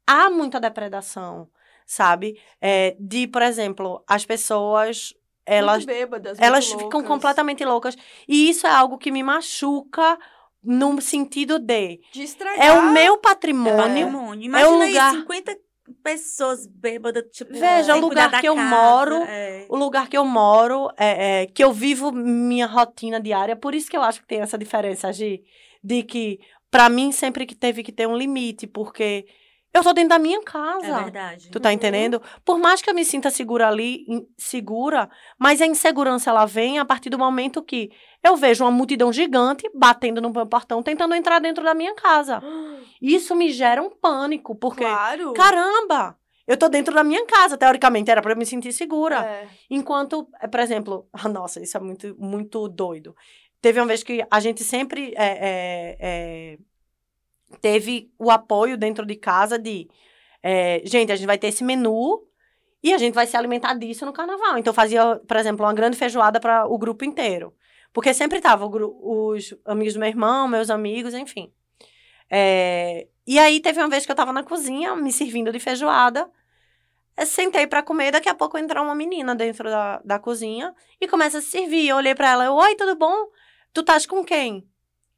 há muita depredação, sabe? É, de, por exemplo, as pessoas. Elas, muito bêbadas, elas ficam completamente loucas. E isso é algo que me machuca no sentido de. De estragar. É o meu É patrimônio. patrimônio. Imagina lugar- aí, 50 pessoas bêbadas, tipo... Veja, sem o lugar da que eu casa, moro, é. o lugar que eu moro, é, é, que eu vivo minha rotina diária. Por isso que eu acho que tem essa diferença, Gi, de que, para mim, sempre que teve que ter um limite, porque Eu tô dentro da minha casa. É verdade. Tu tá Uhum. entendendo? Por mais que eu me sinta segura ali, segura, mas a insegurança ela vem a partir do momento que eu vejo uma multidão gigante batendo no meu portão, tentando entrar dentro da minha casa. [GASPS] Isso me gera um pânico, porque, Claro. caramba, eu tô dentro da minha casa, teoricamente era pra eu me sentir segura. É. Enquanto, eh, por exemplo, [LAUGHS] nossa, isso é muito, muito doido. Teve uma vez que a gente sempre é, é, é, teve o apoio dentro de casa de, é, gente, a gente vai ter esse menu e a gente vai se alimentar disso no carnaval. Então, fazia, por exemplo, uma grande feijoada para o grupo inteiro. Porque sempre tava o os amigos do meu irmão, meus amigos, enfim. É, e aí, teve uma vez que eu tava na cozinha, me servindo de feijoada. Sentei pra comer, daqui a pouco entrou uma menina dentro da, da cozinha e começa a se servir. Eu olhei pra ela, oi, tudo bom? Tu estás com quem?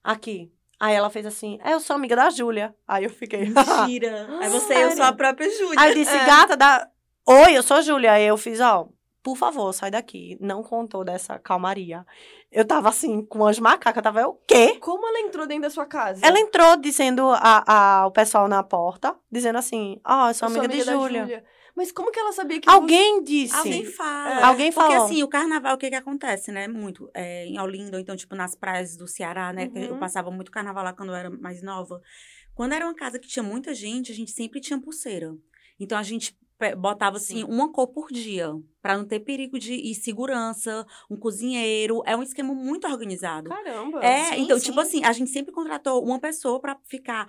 Aqui. Aí ela fez assim, é, eu sou amiga da Júlia. Aí eu fiquei, [LAUGHS] Mentira. Aí você, eu sou a própria Júlia. Aí eu disse, É. gata, da... oi, eu sou a Júlia. Aí eu fiz, ó, por favor, sai daqui. Não contou dessa calmaria. Eu tava assim, com as macacas, eu tava, eu, o quê? Como ela entrou dentro da sua casa? Ela entrou dizendo a, a, o pessoal na porta, dizendo assim, ó, eu sou Eu amiga, de da Júlia. Mas como que ela sabia que Alguém disse. Alguém fala. É. Alguém Porque falou. assim, o carnaval, o que que acontece, né? Muito. É, em Olinda, ou então, tipo, nas praias do Ceará, né? que Eu Uhum. passava muito carnaval lá quando eu era mais nova. Quando era uma casa que tinha muita gente, a gente sempre tinha pulseira. Então, a gente botava, assim, Sim. uma cor por dia. Pra não ter perigo de e segurança, um cozinheiro. É um esquema muito organizado. Caramba. É, sim, então, sim. tipo assim, a gente sempre contratou uma pessoa pra ficar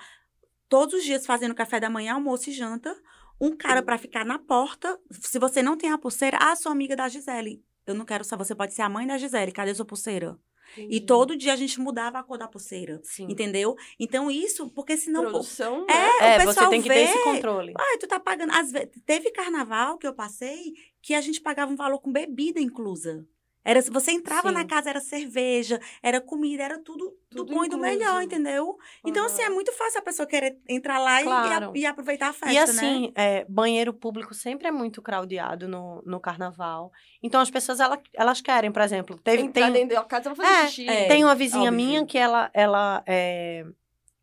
todos os dias fazendo café da manhã, almoço e janta. Um cara pra ficar na porta. Se você não tem a pulseira, ah, sou amiga da Gisele. Eu não quero só, você pode ser a mãe da Gisele, cadê sua pulseira? E Entendi. todo dia a gente mudava a cor da pulseira. Sim. Entendeu? Então, isso, porque senão. Produção, É, né? o É, você tem que ter vê- esse controle. Ai, tu tá pagando. Às vezes, teve carnaval que eu passei que a gente pagava um valor com bebida inclusa. Era, você entrava Sim. na casa, era cerveja, era comida, era tudo, do Tudo bom e do melhor, entendeu? Então, assim, é muito fácil a pessoa querer entrar lá e- e, Claro. a- e aproveitar a festa, E assim, né? é, banheiro público sempre é muito craudiado no, no carnaval. Então as pessoas, ela, elas querem, por exemplo, teve, Entrar tem, dentro da casa pra fazer É, xixi. é. tem uma vizinha óbvio. minha que ela, ela, é,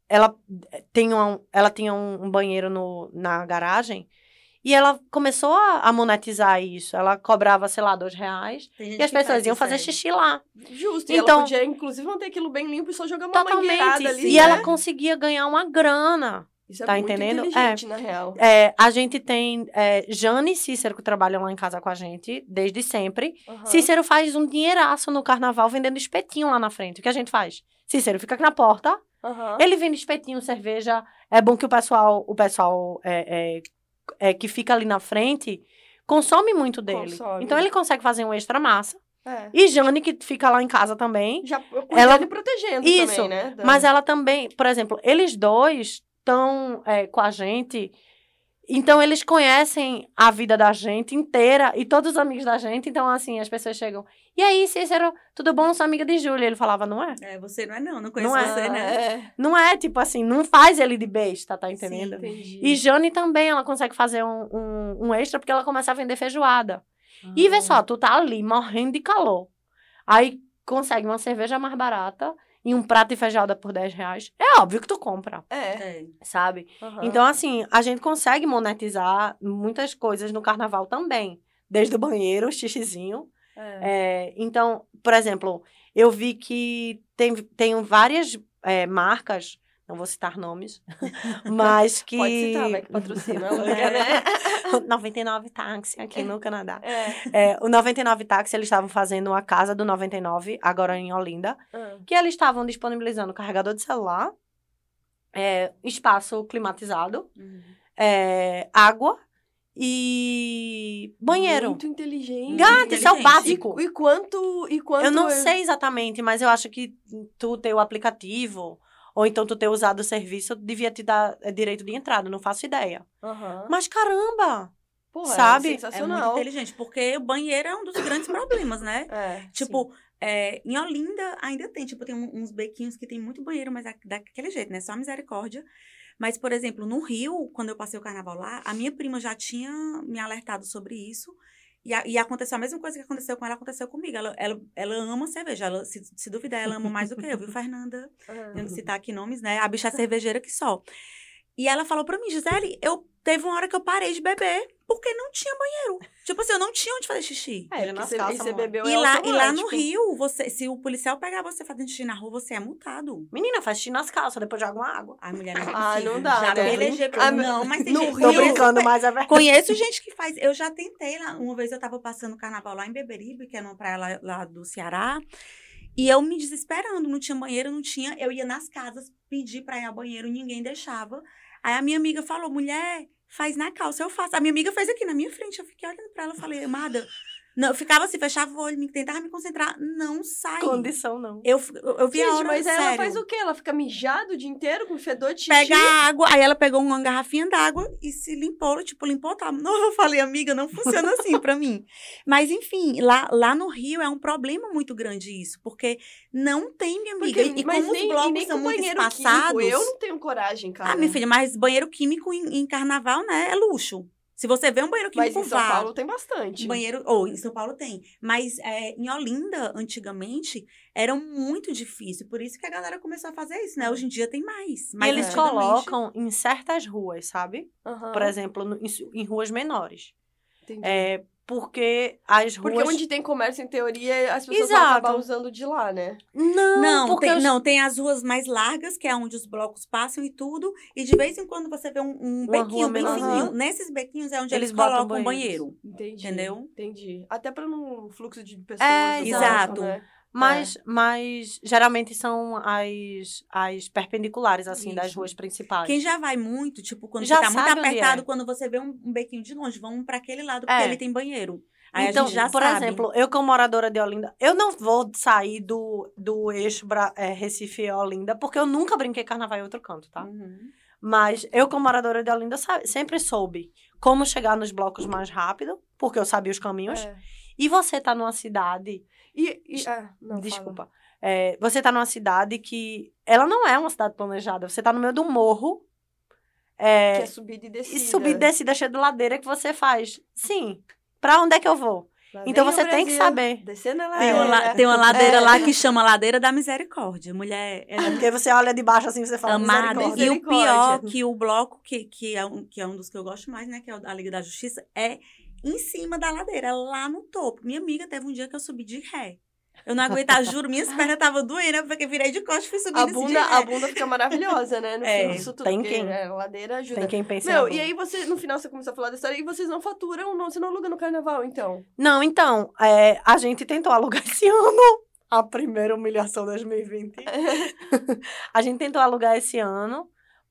ela, tem um, ela tinha um, um banheiro no, na garagem e ela começou a, monetizar isso. Ela cobrava, sei lá, dois reais e as pessoas iam fazer é. xixi lá. Justo. E Então- ela podia, inclusive, manter aquilo bem limpo e só jogar uma mangueirada Totalmente. ali, e né? ela conseguia ganhar uma grana. Isso é tá muito entendendo? inteligente, na real. É, a gente tem é, Jane e Cícero que trabalham lá em casa com a gente desde sempre. Aham. Cícero faz um dinheiraço no carnaval vendendo espetinho lá na frente. O que a gente faz? Cícero fica aqui na porta, Aham. ele vende espetinho, cerveja. É bom que o pessoal, o pessoal é, é, que fica ali na frente consome muito dele. Consome. Então ele consegue fazer um extra massa. É. E Jane, que fica lá em casa também. Já Ela- e protegendo Isso, também, né? Mas ela também, por exemplo, eles dois estão é, com a gente. Então, eles conhecem a vida da gente inteira e todos os amigos da gente. Então, assim, as pessoas chegam. E aí, Cícero, tudo bom? Sou amiga de Júlia. Ele falava, não é? É, você não é não, não conheço Não é. você, Ah, né? é. Não é, tipo assim, não faz ele de besta, tá entendendo? Entendi. e Jane também, ela consegue fazer um, um, um extra porque ela começa a vender feijoada. E vê só, tu tá ali morrendo de calor. Aí consegue uma cerveja mais barata e um prato de feijoada por 10 reais. É óbvio que tu compra, É. É. sabe? aham. Então, assim, a gente consegue monetizar muitas coisas no carnaval também. Desde o banheiro, o xixizinho. É. É, então, por exemplo, eu vi que tem, tem várias é, marcas, não vou citar nomes, [LAUGHS] mas que... Pode citar, vai que patrocina. [LAUGHS] É. né? [LAUGHS] 99 táxi aqui no Canadá. É. É, o 99 táxi, eles estavam fazendo a casa do 99, agora em Olinda, Ah. que eles estavam disponibilizando carregador de celular, é, espaço climatizado, Uhum. é, água e banheiro. Muito inteligente. Gata, isso é o básico. E, e quanto. E quanto Eu não é- sei exatamente, mas eu acho que tu ter o aplicativo, ou então tu ter usado o serviço, devia te dar é, direito de entrada, não faço ideia. Aham. Mas caramba! Pô, sabe? É É muito sensacional. inteligente, porque o banheiro é um dos grandes problemas, né? É. Tipo, é, em Olinda ainda tem, tipo, tem uns bequinhos que tem muito banheiro, mas é daquele jeito, né? Só misericórdia. Mas, por exemplo, no Rio, quando eu passei o carnaval lá, a minha prima já tinha me alertado sobre isso. E, a- e aconteceu a mesma coisa que aconteceu com ela, aconteceu comigo. Ela, ela, ela ama cerveja. Ela, se, se duvidar, ela ama mais do que eu, viu, [LAUGHS] Fernanda? Ah. Que citar aqui nomes, né? A bicha é cervejeira que só. E ela falou pra mim, Gisele, eu teve uma hora que eu parei de beber porque não tinha banheiro. Tipo assim, eu não tinha onde fazer xixi. É, Ele porque nas você, e bebeu E é lá, e lá no. Rio, você, se o policial pegar você fazendo xixi na rua, você é multado. Menina, faz xixi nas calças, depois joga uma água. Ai, mulher, não é Ah, não dá, Já né? pelejei Ah, não, mas tem no gente- Tô Rio- brincando, mas é verdade. Conheço gente que faz. Eu já tentei lá. Uma vez eu tava passando carnaval lá em Beberibe, que é numa praia lá, lá do Ceará. E eu me desesperando, não tinha banheiro, não tinha. Eu ia nas casas pedir pra ir ao banheiro, ninguém deixava. Aí a minha amiga falou: mulher, faz na calça, eu faço. A minha amiga fez aqui na minha frente. Eu fiquei olhando pra ela e falei, amada. Não, eu ficava assim, fechava o olho, tentava me concentrar. Não sai. Condição não. Eu, eu, eu vi a Gente, hora, mas ela sério. faz o quê? Ela fica mijada o dia inteiro com fedor de xixi? Pega a água, aí ela pegou uma garrafinha d'água e se limpou, tipo, limpou, tá? Não, eu falei, amiga, não funciona assim pra mim. Mas, enfim, lá, lá no Rio é um problema muito grande isso, porque não tem, minha amiga. Porque, e como nem, os blocos nem são muito banheiro espaçados. químico. Eu não tenho coragem, cara. Ah, minha filha, mas banheiro químico em, em carnaval, né, é luxo. Se você vê um banheiro Mas químico, em São vá. Paulo tem bastante. Banheiro, ou em São Paulo tem. Mas é, em Olinda, antigamente, era muito difícil. Por isso que a galera começou a fazer isso, né? Hoje em dia tem mais. E Mas eles antigamente- colocam em certas ruas, sabe? Aham, Por exemplo, no- em, em ruas menores. entendi. É, porque as ruas... Porque onde tem comércio, em teoria, as pessoas vão Exato. acabar usando de lá, né? Não, Não, porque tem, os- não, tem as ruas mais largas, que é onde os blocos passam e tudo. E de vez em quando você vê um, um bequinho bem. Aham. Nesses bequinhos é onde Eles eles, botam colocam o banheiros. banheiro. Entendi. Entendeu? Entendi. Até pra não fluxo de pessoas. É, exato. Né? Mas, mas geralmente são as, as perpendiculares, assim, das Isso. ruas principais. Quem já vai muito, tipo, quando Já você tá muito apertado, é. quando você vê um, um bequinho de longe, vamos pra aquele lado, porque É. ali tem banheiro. Aí então, a gente já por sabe. exemplo, eu como moradora de Olinda, eu não vou sair do, do eixo Bra- é, Recife e Olinda, porque eu nunca brinquei carnaval em outro canto, tá? Uhum. Mas eu, como moradora de Olinda, sempre soube como chegar nos blocos mais rápido, porque eu sabia os caminhos. É. E você tá numa cidade. E, e é, não, desculpa. É, você tá numa cidade que. Ela não é uma cidade planejada. Você tá no meio do morro. é, Que é subida e descida. e subir e descida cheia de ladeira que você faz. Sim. Pra onde é que eu vou? Lá Então você tem que saber. Descendo a Tem, uma, ladeira. tem uma ladeira É. lá que chama Ladeira da Misericórdia. Mulher, ela É porque você olha de baixo assim, você fala amada. misericórdia. E o pior, que o bloco, que, que, é um, que é um dos que eu gosto mais, né? Que é o da Liga da Justiça, é em cima da ladeira, lá no topo. Minha amiga teve um dia que eu subi de ré. Eu não aguentava, juro, minhas [LAUGHS] pernas estavam doendo, porque virei de costas e fui subindo A assim de bunda, ré. a bunda fica maravilhosa, né? No É, fim disso tudo. tem porque, quem- a ladeira ajuda. Tem quem pensa. Meu, e aí você, no final, você começou a falar da história e vocês não faturam, não, você não aluga no carnaval, então. Não, então, é, a gente tentou alugar [LAUGHS] esse ano. A primeira humilhação 2020. [LAUGHS] a gente tentou alugar esse ano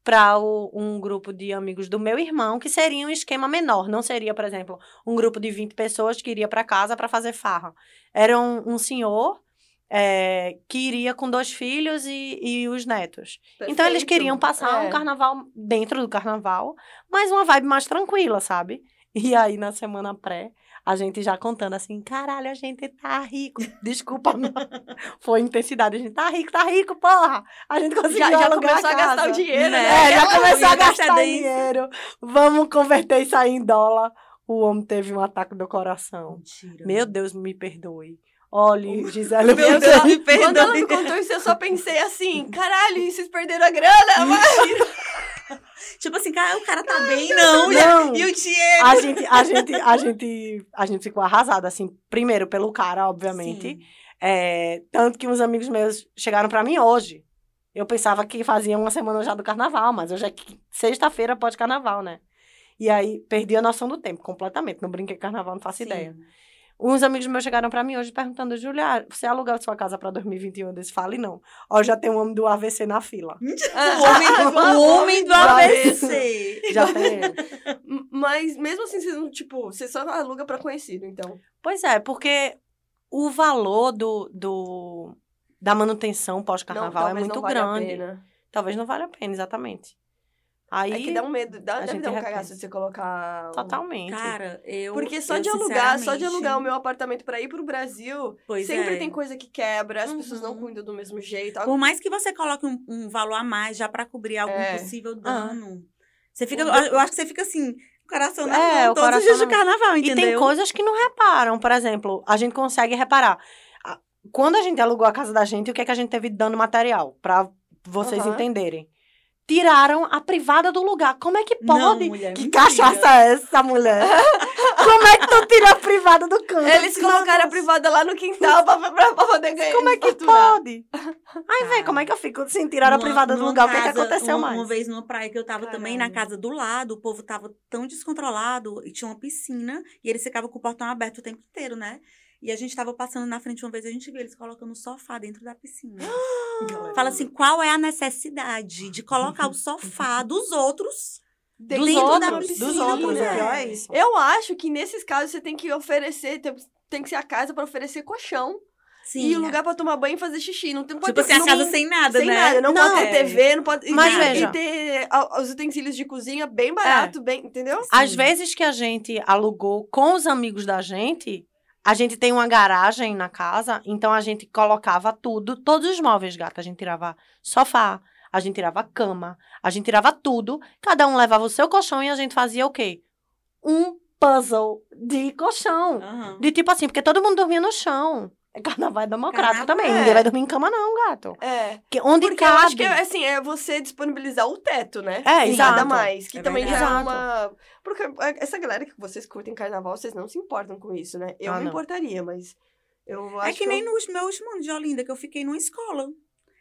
para um grupo de amigos do meu irmão, que seria um esquema menor. Não seria, por exemplo, um grupo de 20 pessoas que iria para casa para fazer farra. Era um, um senhor é, que iria com dois filhos e, e os netos. Então eles Perfeito. queriam passar É. um carnaval dentro do carnaval, mas uma vibe mais tranquila, sabe? E aí na semana pré, a gente já contando assim, caralho, a gente tá rico. Desculpa, não. [LAUGHS] foi intensidade, a gente tá rico, tá rico, porra. A gente conseguiu Já, já começou a gastar casa. o dinheiro, Né? né? É, já começou a gastar dinheiro. Vamos converter isso aí em dólar. O homem teve um ataque do coração. Mentira. Meu Deus, me perdoe. Olhe, Gisele, Meu Deus, me [LAUGHS] Quando ela perdoe. me contou isso, eu só pensei assim, caralho, vocês perderam a grana? Mas... Tipo assim, cara, o cara tá bem, não. Não. E o dinheiro? A gente, a gente, a gente, a gente ficou arrasada, assim, primeiro pelo cara, obviamente. É, tanto que uns amigos meus chegaram pra mim hoje. Eu pensava que fazia uma semana já do carnaval, mas hoje é que- sexta-feira pode carnaval, né? E aí perdi a noção do tempo completamente. Não brinquei carnaval, não faço Sim. ideia. Uns amigos meus chegaram pra mim hoje perguntando, Julia, você alugou sua casa pra 2021? Eu disse, fale não. Ó, já tem um homem do AVC na fila. O homem, o homem do [LAUGHS] AVC. [LAUGHS] Já tem ele. Mas mesmo assim, vocês não, tipo, você só aluga pra conhecido, então. Pois é, porque o valor do, do da manutenção pós-carnaval é talvez muito não valha a grande. pena. Talvez não valha a pena, exatamente. Aí, É que dá um medo, dá, deve dar um repensa. cagaço de você colocar... um- totalmente. Cara, eu. Porque só eu, de alugar, só de alugar o meu apartamento pra ir pro Brasil, Pois sempre é. tem coisa que quebra, as pessoas não Uhum. cuidam do mesmo jeito. Por mais que você coloque um, um valor a mais já pra cobrir algum É. possível dano. Você fica. O Eu, acho que você fica assim, coração na É, mão, o todos os coração dias na de carnaval, E entendeu? tem coisas que não reparam. Por exemplo, a gente consegue reparar. Quando a gente alugou a casa da gente, o que, é que a gente teve de dano material? Pra vocês Aham. entenderem. Tiraram a privada do lugar. Como é que pode? Não, mulher, que mentira. cachaça é essa, mulher? [LAUGHS] Como é que tu tira a privada do canto? Eles colocaram a privada lá no quintal pra, pra, pra poder ganhar. Como é que pode? Aí, vem, como é que eu fico sem tirar a privada do lugar? o que, é que casa- aconteceu uma, mais? Uma vez numa praia que eu tava também, na casa do lado, o povo tava tão descontrolado e tinha uma piscina e eles ficavam com o portão aberto o tempo inteiro, né? E a gente tava passando na frente uma vez, a gente viu eles colocando o sofá dentro da piscina. [GASPS] Fala assim, qual é a necessidade de colocar o sofá [LAUGHS] dos outros Dos dentro da outros, piscina? dos outros, é isso. Eu acho que nesses casos você tem que oferecer, tem, tem que ser a casa pra oferecer colchão. Sim. E o lugar pra tomar banho e fazer xixi. Não tem não Tipo pode assim, a não- casa sem nada, sem né? nada. Não, Não, pode ter é. TV, não pode. Mas e, veja. E ter os utensílios de cozinha bem barato, bem. Entendeu? Às Sim. vezes que a gente alugou com os amigos da gente, a gente tem uma garagem na casa, então a gente colocava tudo, todos os móveis, gata. A gente tirava sofá, a gente tirava cama, a gente tirava tudo. Cada um levava o seu colchão e a gente fazia o quê? Um puzzle de colchão. Aham. De tipo assim, porque todo mundo dormia no chão. É Carnaval é democrático Carnaval, também. é. Ninguém vai dormir em cama, não, gato. É. Que onde Porque eu cabe. acho que é, assim, é você disponibilizar o teto, né? É, E exato. Nada mais. Que É também já é uma. Porque essa galera que vocês curtem carnaval, vocês não se importam com isso, né? Eu Ah, me não. importaria, mas. Eu É acho que nem eu- no meu último ano de Olinda, que eu fiquei numa escola.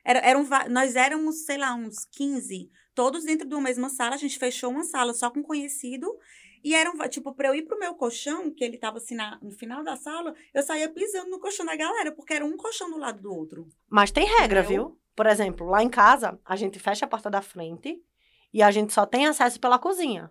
Era, eram, nós éramos, sei lá, uns 15, todos dentro de uma mesma sala. A gente fechou uma sala só com conhecido. E eram, tipo, pra eu ir pro meu colchão, que ele tava assim na- no final da sala, eu saía pisando no colchão da galera, porque era um colchão do lado do outro. Mas tem regra, Entendeu? viu? Por exemplo, lá em casa, a gente fecha a porta da frente e a gente só tem acesso pela cozinha.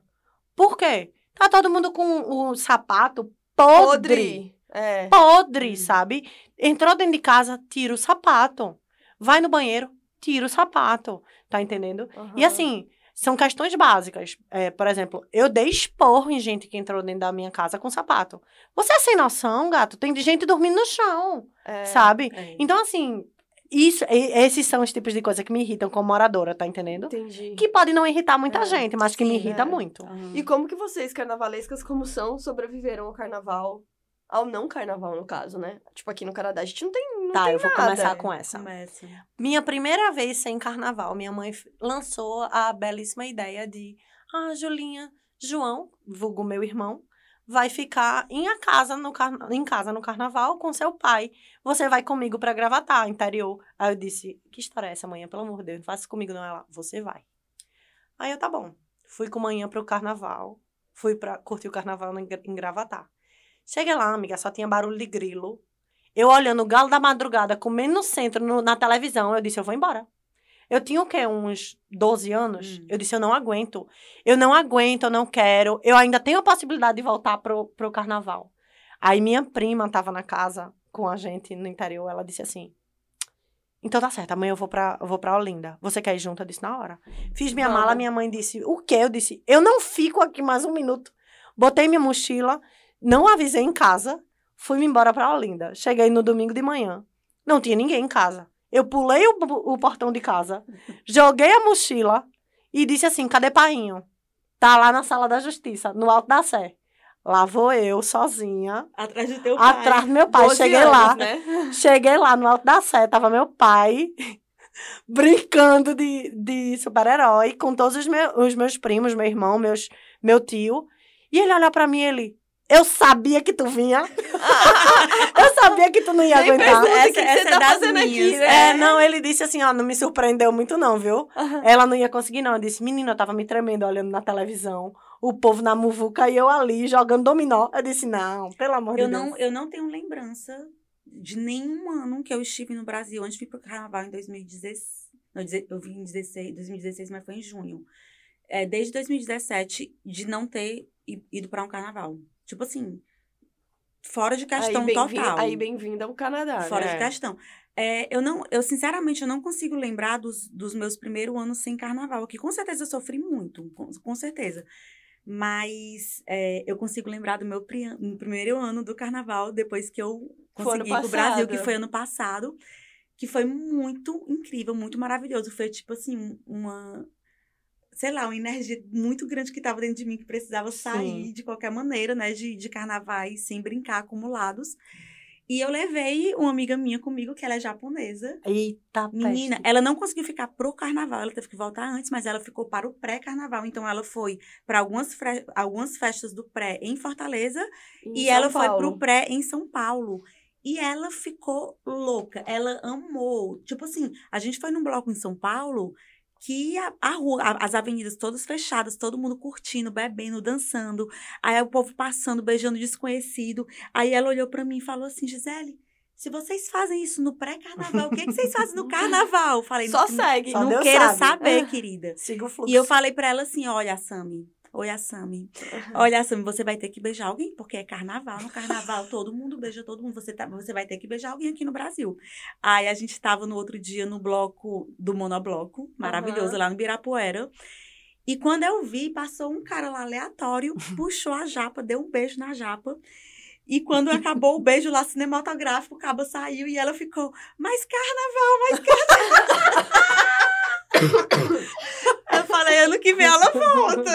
Por quê? Tá todo mundo com o sapato podre. Podre. É. Podre, Hum. sabe? Entrou dentro de casa, tira o sapato. Vai no banheiro, tira o sapato. Tá entendendo? E Aham. assim, são questões básicas. É, por exemplo, eu dei esporro em gente que entrou dentro da minha casa com sapato. Você é sem noção, gato? Tem gente dormindo no chão, É. sabe? É. Então, assim, isso, esses são os tipos de coisa que me irritam como moradora, tá entendendo? Entendi. Que pode não irritar muita É, gente, mas que me sim, irrita é. muito. Aham. E como que vocês, carnavalescas, como são, sobreviveram ao carnaval? Ao não carnaval, no caso, né? Tipo, aqui no Canadá, a gente não tem. Não Tá, tem eu vou nada. começar com essa. Começa. Minha primeira vez sem carnaval, minha mãe lançou a belíssima ideia de: Ah, Julinha, João, vulgo meu irmão, vai ficar em, a casa no carna- em casa no carnaval com seu pai. Você vai comigo pra Gravatar, interior. Aí eu disse: Que história é essa, manhã? Pelo amor de Deus, não faça isso comigo não. Ela, você vai. Aí eu, tá bom. Fui com manhã pro carnaval. Fui pra curtir o carnaval em Gravatar. Cheguei lá, amiga, só tinha barulho de grilo. Eu olhando o galo da madrugada, comendo no centro, no- na televisão, eu disse, eu vou embora. Eu tinha o quê? Uns 12 anos? Hum. Eu disse, eu não aguento. Eu não aguento, eu não quero. Eu ainda tenho a possibilidade de voltar pro, pro carnaval. Aí minha prima tava na casa com a gente no interior, ela disse assim, então tá certo, amanhã eu vou pra, eu vou pra Olinda. Você quer ir junto? Eu disse, na hora. Fiz minha Vamos. mala, minha mãe disse, o quê? Eu disse, eu não fico aqui mais um minuto. Botei minha mochila, não avisei em casa, fui embora pra Olinda. Cheguei no domingo de manhã, não tinha ninguém em casa. Eu pulei o, o portão de casa, [LAUGHS] joguei a mochila e disse assim, cadê Painho? Tá lá na sala da justiça, no Alto da Sé. Lá vou eu, sozinha, Atrás do teu pai. atrás do meu pai. 12 Cheguei anos, lá, Né? [LAUGHS] Cheguei lá no Alto da Sé, tava meu pai [LAUGHS] brincando de, de super-herói com todos os, meus os meus primos, meu irmão, meus, meu tio. E ele olhou pra mim ele, eu sabia que tu vinha. [LAUGHS] eu sabia que tu não ia Nem aguentar. Essa- que, que essa você é tá das fazendo aqui, né? É, não, ele disse assim, ó, não me surpreendeu muito não, viu? Ela não ia conseguir não. Eu disse, menina, eu tava me tremendo olhando na televisão, o povo na muvuca e eu ali jogando dominó. Eu disse, não, pelo amor Eu de Deus. não, eu não tenho lembrança de nenhum ano que eu estive no Brasil antes de ir pro carnaval em 2016. Não, deze- eu vim em 16, 2016, mas foi em junho. É, desde 2017, de não ter ido pra um carnaval. Tipo assim, fora de questão aí, total. Aí, bem-vindo ao Canadá. Fora né? de questão. É, eu não, eu sinceramente eu não consigo lembrar dos, dos meus primeiros anos sem carnaval aqui. Com certeza eu sofri muito, com, com certeza. Mas é, eu consigo lembrar do meu pri- primeiro ano do carnaval, depois que eu consegui ir pro Brasil, que foi ano passado, que foi muito incrível, muito maravilhoso. Foi tipo assim, uma. Sei lá, uma energia muito grande que estava dentro de mim, que precisava sair Sim. de qualquer maneira, né? De, de carnavais sem brincar acumulados. E eu levei uma amiga minha comigo, que ela é japonesa. Eita, Menina, peste. ela não conseguiu ficar pro carnaval, ela teve que voltar antes, mas ela ficou para o pré-carnaval. Então ela foi para algumas, algumas festas do pré em Fortaleza Em e São ela foi Paulo. pro pré em São Paulo. E ela ficou louca, ela amou. Tipo assim, a gente foi num bloco em São Paulo que a, a rua, a- as avenidas todas fechadas, todo mundo curtindo, bebendo, dançando. Aí o povo passando, beijando desconhecido. Aí ela olhou pra mim e falou assim: Gisele, se vocês fazem isso no pré-carnaval, o que, que vocês fazem no carnaval? Falei, Só não, segue. Só não queira sabe. saber, querida. Siga o fluxo. E eu falei pra ela assim: olha, Sami. Oi, Assami. Olha, Assami, você vai ter que beijar alguém, porque é carnaval. No carnaval, todo mundo beija todo mundo. Você, tá, você vai ter que beijar alguém aqui no Brasil. Aí a gente tava no outro dia no bloco do Monobloco, maravilhoso, Aham. lá no Birapuera. E quando eu vi, passou um cara lá aleatório, puxou a japa, deu um beijo na japa. E quando acabou o beijo lá cinematográfico, o cabo saiu e ela ficou, mais carnaval, mais carnaval. [LAUGHS] eu falei, ano que vem ela volta.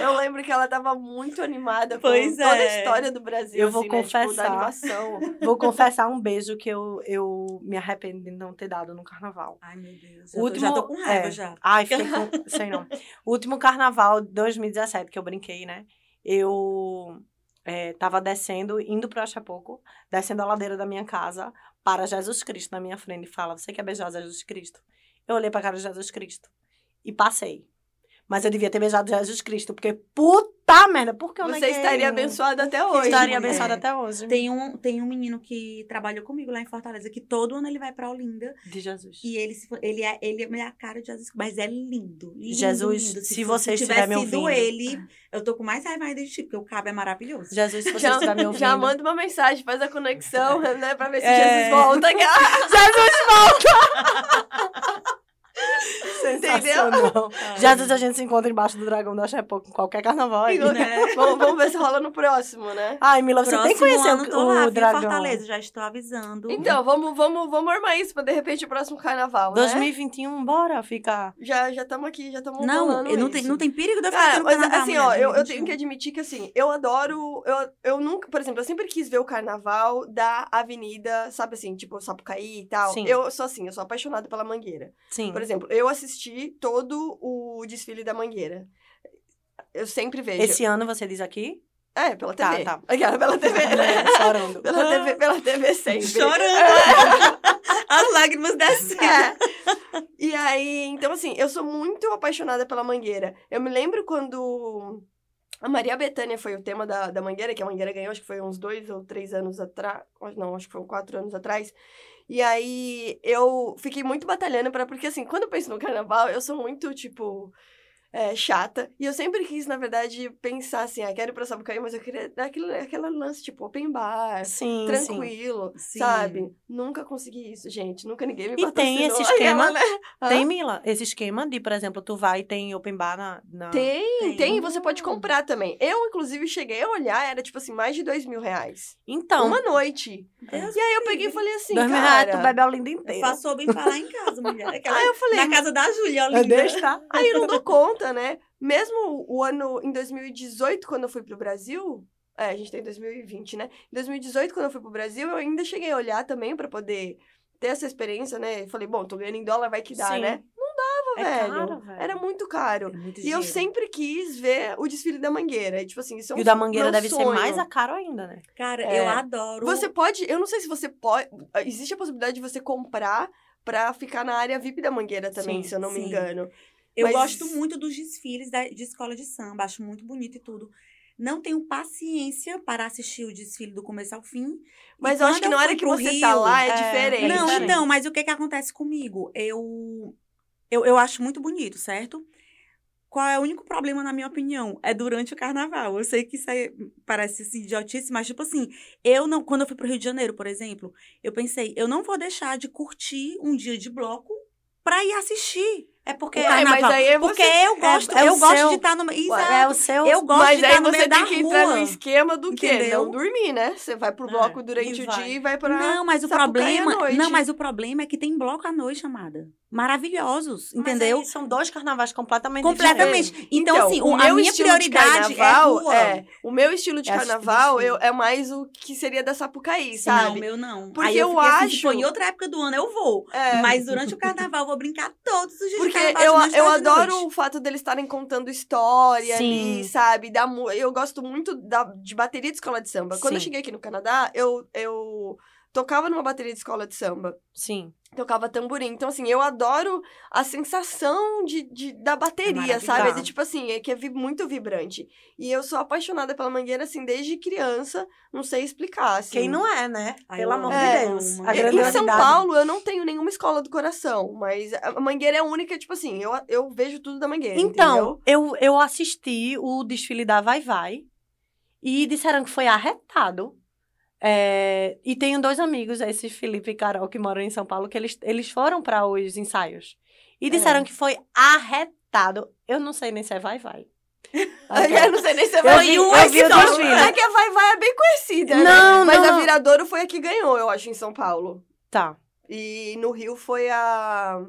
Eu lembro que ela tava muito animada com Pois toda a é. história do Brasil. Eu vou assim, né? Tipo, da confessar. animação. [LAUGHS] Vou confessar um beijo que eu, eu me arrependo de não ter dado no carnaval. Ai, meu Deus. O Já, tô, último- já tô com raiva é. já. Ai, fiquei com. [LAUGHS] sei não. O último carnaval de 2017 que eu brinquei, né? Eu é, tava descendo, indo pro Achapoco, descendo a ladeira da minha casa para Jesus Cristo na minha frente e fala: Você quer beijar Jesus Cristo? Eu olhei pra cara de Jesus Cristo e passei. Mas eu devia ter beijado Jesus Cristo, porque puta merda, por que eu Você neguei? estaria abençoada até hoje. Estaria mulher. abençoada até hoje. Tem um, tem um menino que trabalhou comigo lá em Fortaleza, que todo ano ele vai pra Olinda. De Jesus. E ele, se for- ele, é, ele é a cara de Jesus, mas é lindo. lindo Jesus, lindo. se for- você tivesse estiver me sido ouvindo. ele, eu tô com mais raiva ainda de ti, porque o cabo é maravilhoso. Jesus, se você Já, estiver me [LAUGHS] ouvindo. já manda uma mensagem, faz a conexão, né? Pra ver se É. Jesus volta. [LAUGHS] [LAUGHS] Sensacional. Jesus, a gente se encontra embaixo do dragão da Xepoca em qualquer carnaval. aí. Né? [LAUGHS] vamos, vamos ver se rola no próximo, né? Ai, Mila, você tem que conhecer ano, o, lá, o viu, dragão. Fortaleza, já estou avisando. Então, vamos, vamos, vamos armar isso pra de repente o próximo carnaval, né? 2021, bora ficar. Já já estamos aqui, já estamos não, eu não, tem, não tem perigo de eu ficar Cara, no mas carnaval, assim, ó, eu, eu 2021. tenho que admitir que assim, eu adoro. Eu, eu nunca, por exemplo, eu sempre quis ver o carnaval da avenida, sabe assim, tipo Sapucaí e tal. Sim. Eu sou assim, eu sou apaixonada pela mangueira. Sim. Por exemplo, eu assisti todo o desfile da mangueira. Eu sempre vejo. Esse ano você diz aqui? É, pela Tá, TV. tá. Aquela, pela TV, né? [LAUGHS] Chorando. [LAUGHS] pela TV, pela TV sempre. Chorando. [LAUGHS] As lágrimas descendo. É. E aí, então assim, eu sou muito apaixonada pela Mangueira. Eu me lembro quando a Maria Bethânia foi o tema da, da Mangueira, que a Mangueira ganhou, acho que foi uns dois ou três anos atrás. Não, acho que foi quatro anos atrás. E aí eu fiquei muito batalhando para porque assim, quando eu penso no carnaval, eu sou muito, tipo. É, chata. E eu sempre quis, na verdade, pensar assim, ah, quero ir pra Sapucaí, mas eu queria dar aquele, aquela lance, tipo, open bar, Sim, sim. tranquilo, Sim. sabe? Nunca consegui isso, gente. Nunca ninguém me E tem esse [LAUGHS] esquema? Aquela, né? Tem, Mila, esse esquema de, por exemplo, tu vai e tem open bar na... na... Tem, Tem. tem, e você pode comprar também. Eu, inclusive, cheguei a olhar, era tipo assim, mais de dois mil reais. Então, Uma noite. Deus E aí eu peguei e falei assim, dois mil reais, cara... tu bebe a Olinda inteira. Passou bem falar em casa, mulher. Aquela- Aí eu falei, na casa da Júlia, É linda. deixa, tá? aí eu não dou conta, né? Mesmo o ano, em 2018, quando eu fui pro Brasil... É, a gente tá em 2020, né? Em 2018, quando eu fui pro Brasil, eu ainda cheguei a olhar também pra poder ter essa experiência, né? Falei, bom, tô ganhando em dólar, vai que dá, Sim. né? Não dava, É velho. caro, velho. Era muito caro. É muito E eu sempre quis ver o desfile da Mangueira. E, tipo assim, isso é um E o da Mangueira deve ser sonho. mais a caro ainda, né? Cara, É. eu adoro. Você pode, eu não sei se você pode, existe a possibilidade de você comprar pra ficar na área VIP da Mangueira também, Sim, se eu não me sim. engano. Eu Mas- gosto muito dos desfiles da- de escola de samba, acho muito bonito e tudo. Não tenho paciência para assistir o desfile do começo ao fim. Mas eu acho que na hora que você Rio, tá lá é, é, diferente. Não, diferente. então, mas o que que acontece comigo? Eu, eu, eu acho muito bonito, certo? Qual é o único problema, na minha opinião? É durante o carnaval. Eu sei que isso aí parece assim, idiotice, mas, tipo assim, eu não. Quando eu fui pro Rio de Janeiro, por exemplo, eu pensei, eu não vou deixar de curtir um dia de bloco pra ir assistir. É porque Ué, carnaval. mas aí é você- Porque eu gosto, é o eu gosto seu- de estar no meio. é Exato. o seu. Eu gosto Mas de estar no você meio da tem que entrar rua. no esquema do quê? Entendeu? Não dormir, né? Você vai pro É, bloco durante e o vai. dia e vai pra Não, mas o problema, não, mas o problema é que tem bloco à noite, amada. Maravilhosos, Mas entendeu? são dois carnavais completamente Completamente. Então, assim, o a minha prioridade carnaval é rua. é, o meu estilo de É assistir carnaval eu, é mais o que seria da Sapucaí, sabe? Não, meu não. Porque Aí eu, eu assim, acho- for em outra época do ano, eu vou. É. Mas durante o carnaval, eu vou brincar todos os dias Porque carnaval. eu, eu adoro o fato deles estarem contando história ali, Sim. sabe? Da, eu gosto muito da, de bateria de escola de samba. Quando eu Sim. cheguei aqui no Canadá, eu, eu tocava numa bateria de escola de samba. Sim. Tocava tamborim. Então, assim, eu adoro a sensação de, de- da bateria, maravilhoso. sabe? É de, tipo assim, é que é vi- muito vibrante. E eu sou apaixonada pela mangueira, assim, desde criança. Não sei explicar, assim. Quem não é, né? Pelo amor amo. de É, Deus. A Em. São Paulo, eu não tenho nenhuma escola do coração, mas a Mangueira é a única, tipo assim, eu, eu vejo tudo da Mangueira, Então, entendeu? eu, eu assisti o desfile da Vai Vai e disseram que foi arretado. É, e tenho dois amigos, esse Felipe e Carol, que moram em São Paulo, que eles, eles foram para os ensaios. E disseram É. que foi arretado. Eu não sei nem se é Vai Vai. [LAUGHS] Eu não sei nem se é Vai vi- eu É que não-. É que a Vai Vai é bem conhecida, né? Não, Mas não. a Viradouro foi a que ganhou, eu acho, em São Paulo. Tá. E no Rio foi a...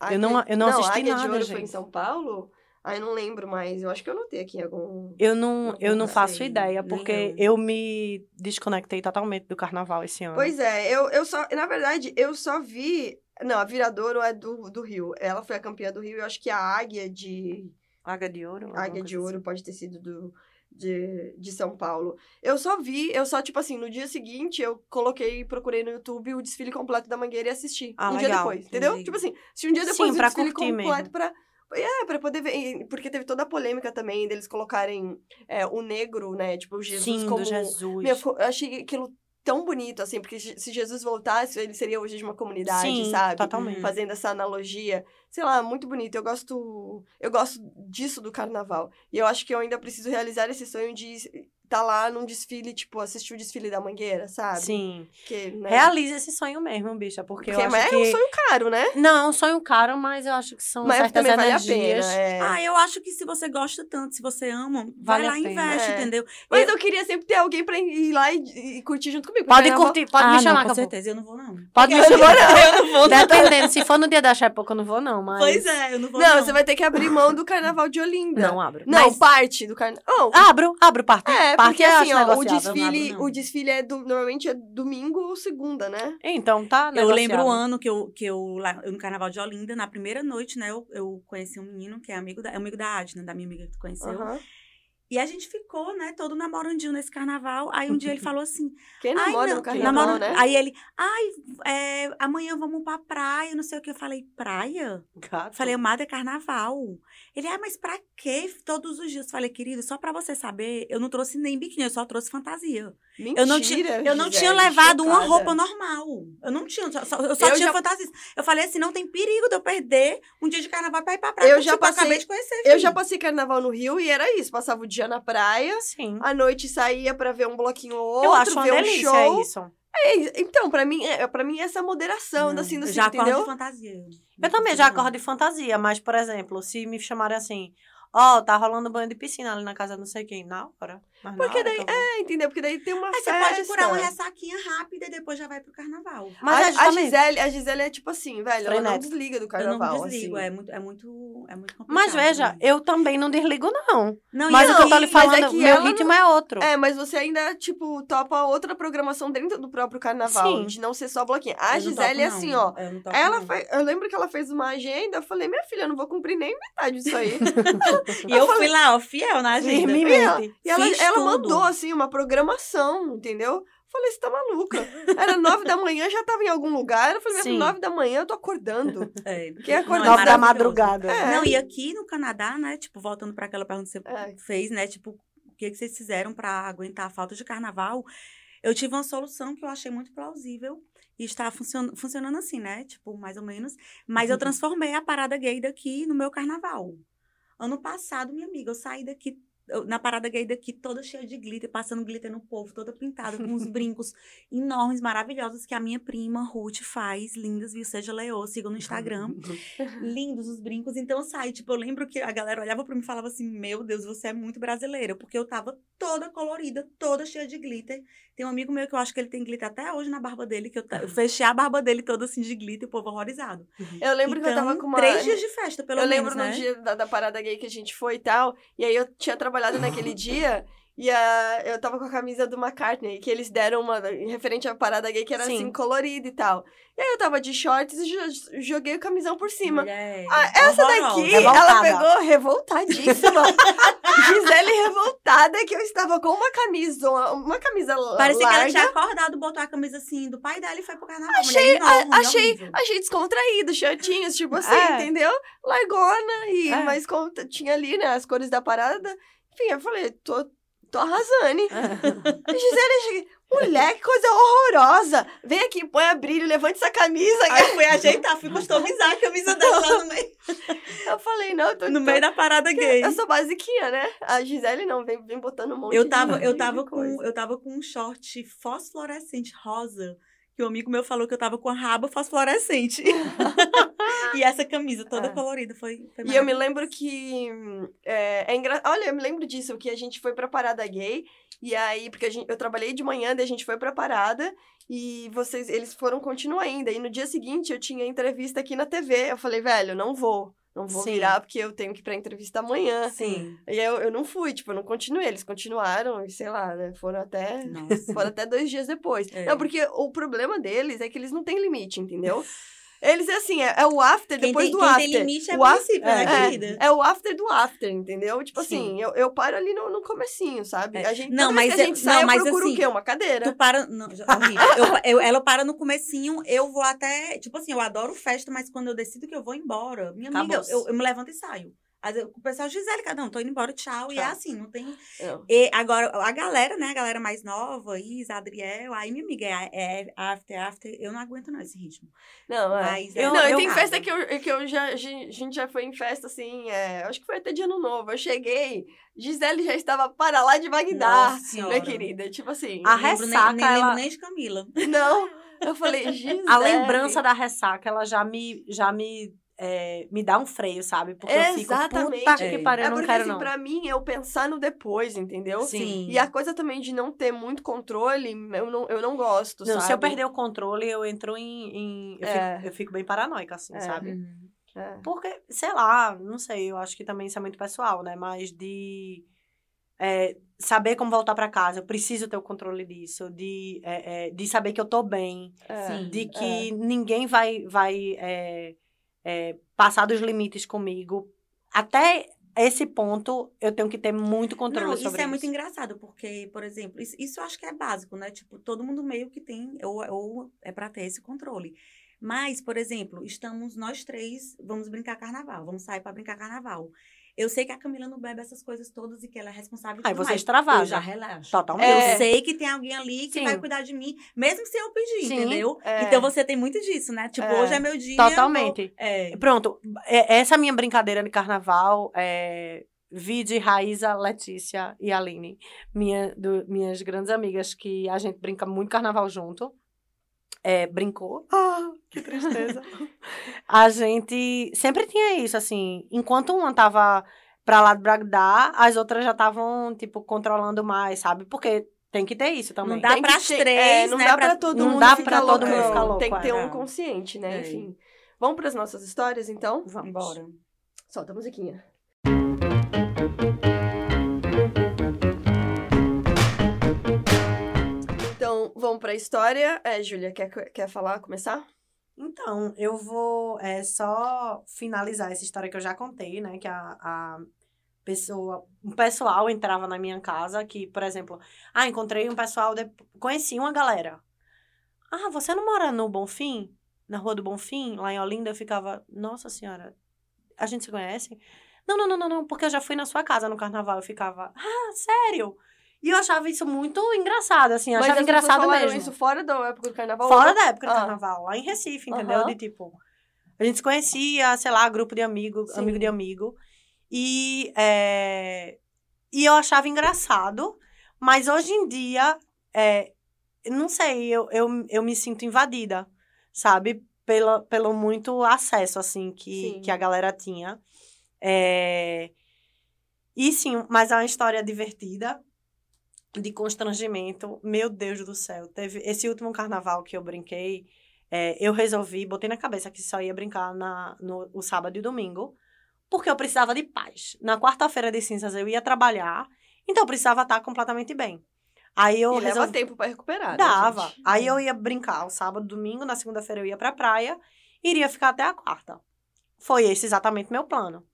a Eu não- eu não assisti a nada, de Ouro foi em gente. São Paulo? Aí não lembro mais. Eu acho que eu anotei aqui algum... Eu não, eu não faço sei, ideia, porque eu. eu me desconectei totalmente do carnaval esse ano. Pois é, eu, eu só... Na verdade, eu só vi... Não, a Viradouro é do, do Rio. Ela foi a campeã do Rio. Eu acho que a Águia de... Águia de Ouro? Águia de Ouro pode ter sido do, de, de São Paulo. Eu só vi, eu só, tipo assim, no dia seguinte eu coloquei, procurei no YouTube o desfile completo da Mangueira e assisti. Ah, um dia legal, depois, entendeu? entendi. Tipo assim, se um dia Sim, depois o pra desfile completo mesmo. pra. É, pra poder ver. Porque teve toda a polêmica também deles colocarem é, o negro, né? Tipo, o Jesus Sim, como. do Jesus. Meu, eu achei aquilo tão bonito, assim, porque se Jesus voltasse, ele seria hoje de uma comunidade, Sim, sabe? totalmente. fazendo essa analogia. Sei lá, muito bonito. Eu gosto, eu gosto disso do carnaval. E eu acho que eu ainda preciso realizar esse sonho de estar lá num desfile, tipo, assistir o desfile da Mangueira, sabe? Sim. Que, né? Realize esse sonho mesmo, bicha, porque, Porque eu acho que... é um sonho caro, né? Não, é um sonho caro, mas eu acho que são Mas certas também vale a energias. pena. é. Ah, eu acho que se você gosta tanto, se você ama, Vale vai lá e investe, É. entendeu? Mas eu queria sempre ter alguém pra ir lá e, e curtir junto comigo. Pode curtir, pode ah, me não, chamar, com eu vou. certeza, eu não vou, não. Pode me Eu não vou, chamar. [LAUGHS] Eu não vou, não. Dependendo, se for no dia da Chepoca, eu não vou, não, mas... Pois é, eu não vou, Não, não. você vai ter que abrir mão do carnaval de Olinda. Não abro. Não, Mas parte do carnaval. abro, abro parte. É, parte porque eu assim, acho ó, o desfile, não abro, não. o desfile é do, normalmente é domingo ou segunda, né? Então, tá Eu negociável. lembro o ano que eu, que eu, lá, eu no Carnaval de Olinda, na primeira noite, né, eu, eu conheci um menino que é amigo da, é amigo da Adna, da minha amiga que tu conheceu. Aham. E a gente ficou, né, todo namorandinho nesse carnaval. Aí um dia ele falou assim, [LAUGHS] Quem namora no carnaval, namora- né? Aí ele, ai, é, amanhã vamos pra praia, não sei o que. Eu falei, praia? Gato. Falei, amada, é carnaval. Ele, ah, mas pra quê todos os dias? Falei, querido, só pra você saber, eu não trouxe nem biquíni, eu só trouxe fantasia. Mentira, Eu não tinha, eu não tinha levado uma chocada. roupa normal. Eu não tinha, só- eu só Eu tinha já- fantasia. Eu falei assim, não tem perigo de eu perder um dia de carnaval pra ir pra praia. Eu já porque passei- acabei de conhecer, Eu já filho. passei carnaval no Rio e era isso. Passava o dia na praia, Sim. à noite saía pra ver um bloquinho ou outro, eu acho uma ver um delícia show. isso. É, então, pra mim, é, pra mim essa moderação, Não, assim, do eu já acordo entendeu? de fantasia. Eu também já acordo de fantasia, mas, por exemplo, se me chamarem assim, ó, tá rolando banho de piscina ali na casa de não sei quem, na hora. Mas Porque daí, eu é, entendeu? Porque daí tem uma Aí você festa. pode curar uma ressaquinha rápida e depois já vai pro carnaval. Mas a, é a Gisele, a Gisele é tipo assim, velho, ela não desliga do eu carnaval, não desligo, assim. é muito, é muito, é muito complicado. Mas veja, né? eu também não desligo, não. Não, Mas e o que eu tô aí- lhe é falando, que meu ritmo é outro. É, mas você ainda, tipo, topa outra programação dentro do próprio carnaval, Sim. de não ser só bloquinho. A eu não Gisele topo, é assim, não. ó. Eu não Ela não. faz, eu lembro que ela fez uma agenda, eu falei, minha filha, eu não vou cumprir nem metade disso aí. [LAUGHS] E eu fui lá, ó, fiel na agenda. E ela, ela tudo. mandou, assim, uma programação, entendeu? Falei, você tá maluca. Era nove da manhã, já tava em algum lugar. Eu falei, nove da manhã, eu tô acordando. [LAUGHS] É. Quem é Nove da maravilhoso. madrugada. É. Não, e aqui no Canadá, né, tipo, voltando para aquela pergunta que você É. fez, né, tipo, o que, que vocês fizeram para aguentar a falta de carnaval? Eu tive uma solução que eu achei muito plausível e está funcion funcionando assim, né, tipo, mais ou menos. Mas eu transformei a parada gay daqui no meu carnaval. Ano passado, minha amiga, eu saí daqui na parada gay daqui, toda cheia de glitter, passando glitter no povo, toda pintada, com uns [LAUGHS] brincos enormes, maravilhosos, que a minha prima Ruth faz, lindas, viu? Seja Leô, sigam no Instagram. [LAUGHS] lindos os brincos. Então sai, tipo, eu lembro que a galera olhava pra mim e falava assim: Meu Deus, você é muito brasileira, porque eu tava toda colorida, toda cheia de glitter. Tem um amigo meu que eu acho que ele tem glitter até hoje na barba dele, que eu, eu fechei a barba dele toda assim de glitter, o povo horrorizado. Eu lembro que eu tava Então, com uma. Três dias de festa, pelo eu menos. lembro né? no dia da, da parada gay que a gente foi e tal. E aí eu tinha trabalhado naquele dia. E a, eu tava com a camisa do McCartney, que eles deram uma referente à parada gay que era Sim. assim, colorida e tal. E aí eu tava de shorts e jo- joguei o camisão por cima. Ah, essa daqui, Revoltada. ela pegou revoltadíssima. [LAUGHS] Gisele revoltada que eu estava com uma camisa, uma camisa Parecia que ela larga. tinha acordado, botou a camisa assim do pai dela e foi pro carnaval. Achei- Mulher enorme, achei, horrível. achei descontraído, shortinhos, tipo assim, É. entendeu? Largona, e, É. mas tinha ali, né, as cores da parada, enfim, eu falei, tô, tô arrasando. A [LAUGHS] Gisele, mulher, que coisa horrorosa. Vem aqui, põe a brilho, levante essa camisa. Aí eu fui ajeitar, fui customizar a camisa dela lá no meio, Eu falei, não, eu tô, no tô- meio da parada gay. eu sou basiquinha, né? A Gisele não, vem, vem botando um monte Eu de- tava, eu de tava coisa. com, eu tava com um short fosforescente rosa, que um amigo meu falou que eu tava com a raba fosforescente. [LAUGHS] e essa camisa toda É. colorida foi, foi E eu me lembro que. É, é engra... Olha, eu me lembro disso, que a gente foi pra parada gay. E aí, porque a gente, eu trabalhei de manhã, daí a gente foi pra parada. E vocês, eles foram continuar ainda. E no dia seguinte eu tinha entrevista aqui na TV. Eu falei, velho, não vou. Não vou Sim. virar porque eu tenho que ir pra entrevista amanhã. Sim. E eu, eu não fui, tipo, eu não continuei. Eles continuaram, e sei lá, né? Foram até. Nossa. Foram até dois dias depois. É. Não, porque o problema deles é que eles não têm limite, entendeu? [LAUGHS] Eles é assim, é, é o after Quem depois tem, do after. tem limite é o after, né, é, querida? é o after do after, entendeu? Tipo Sim. assim, eu, eu paro ali no, no comecinho, sabe? É. A gente, Não, mas que a eu- gente não, sai, mas eu procuro assim, o quê? Uma cadeira. Tu para. Não, horrível. Eu- eu- ela para no comecinho, eu vou até. Tipo assim, eu adoro festa, mas quando eu decido que eu vou embora, minha amiga, eu, eu me levanto e saio. O pessoal, Gisele, cada um, tô indo embora, tchau. E é Tchau. assim, não tem. Não. E agora, a galera, né? A galera mais nova, Isa, Adriel, aí minha amiga é, é after, after. Eu não aguento não esse ritmo. Não, é. Mas Eu- não, e eu- tem eu- festa que eu, que eu já. A gente já foi em festa assim, é, acho que foi até de ano novo. Eu cheguei, Gisele já estava para lá de Bagdá, minha querida. Tipo assim. A Não lembro nem- ressaca, nem, lembro ela- nem de Camila. Não. Eu falei, Gisele. A lembrança da ressaca, ela já me, já me, é, me dá um freio, sabe? Porque eu fico, Exatamente. puta que É. pariu, É não porque, quero assim, não. pra mim, eu pensar no depois, entendeu? Sim. E a coisa também de não ter muito controle, eu não, eu não gosto, Não, sabe? se eu perder o controle, eu entro em... em- eu, É. fico, eu fico bem paranoica, assim, É. sabe? Uhum. É. Porque, sei lá, não sei, eu acho que também isso é muito pessoal, né? Mas de é, saber como voltar pra casa, eu preciso ter o controle disso, de, é, é, de saber que eu tô bem, É. De que ninguém vai, vai é, passar dos limites comigo. Até esse ponto, eu tenho que ter muito controle Não, sobre isso é muito engraçado, porque, por exemplo, isso, isso eu acho que é básico, né? Tipo, todo mundo meio que tem, ou, ou é pra ter esse controle. Mas, por exemplo, estamos nós três, vamos brincar carnaval, vamos sair pra brincar carnaval. Eu sei que a Camila não bebe essas coisas todas e que ela é responsável. Aí você extravasa. Eu já relaxo. Totalmente. É. Eu sei que tem alguém ali que Sim. vai cuidar de mim, mesmo sem eu pedir, Sim, entendeu? é. Então você tem muito disso, né? Tipo, É. hoje é meu dia. eu vou- Totalmente. É. Pronto, é- essa minha brincadeira de carnaval é. Vide Raíza, Letícia e Aline, minha, do- minhas grandes amigas, que a gente brinca muito carnaval junto. É, brincou. Ah, que tristeza. [LAUGHS] a gente sempre tinha isso, assim. Enquanto uma tava pra lá de Bagdá, as outras já estavam, tipo, controlando mais, sabe? Porque tem que ter isso também. Não dá Tem pras ter- três, é, não né, dá pra- pra todo não mundo dá ficar pra todo mundo ficar louco, Tem que ter é. um consciente, né? É. Enfim. Vamos pras nossas histórias, então? Vamos. Bora. Solta a musiquinha. Vamos pra história. É, Júlia, quer, quer falar, começar? Então, eu vou é, só finalizar essa história que eu já contei, né? Que a, a pessoa, um pessoal entrava na minha casa que, por exemplo, ah, encontrei um pessoal, de- conheci uma galera. Ah, você não mora no Bonfim? Na Rua do Bonfim, lá em Olinda? Eu ficava, nossa senhora, a gente se conhece? Não, não, não, não, não, porque eu já fui na sua casa no carnaval. Eu ficava, ah, sério? E eu achava isso muito engraçado, assim, eu Mas achava engraçado mesmo. isso fora da época do carnaval? Fora da época do Ah. carnaval, lá em Recife, entendeu? Aham. De tipo. A gente se conhecia, sei lá, grupo de amigo, Sim. amigo de amigo. E é, e eu achava engraçado, mas hoje em dia, é, não sei, eu, eu, eu me sinto invadida, sabe? Pela, pelo muito acesso, assim, que, Sim. que a galera tinha. É, E sim, mas é uma história divertida, de constrangimento. Meu Deus do céu. Teve esse último carnaval que eu brinquei, é, eu resolvi, botei na cabeça que só ia brincar na, no o sábado e domingo, porque eu precisava de paz. Na quarta-feira de cinzas eu ia trabalhar, então eu precisava estar completamente bem. Aí eu e leva resolvi... tempo pra recuperar, né, Dava. gente? Aí eu ia brincar o sábado, domingo, na segunda-feira eu ia pra praia, iria ficar até a quarta. Foi esse exatamente meu plano.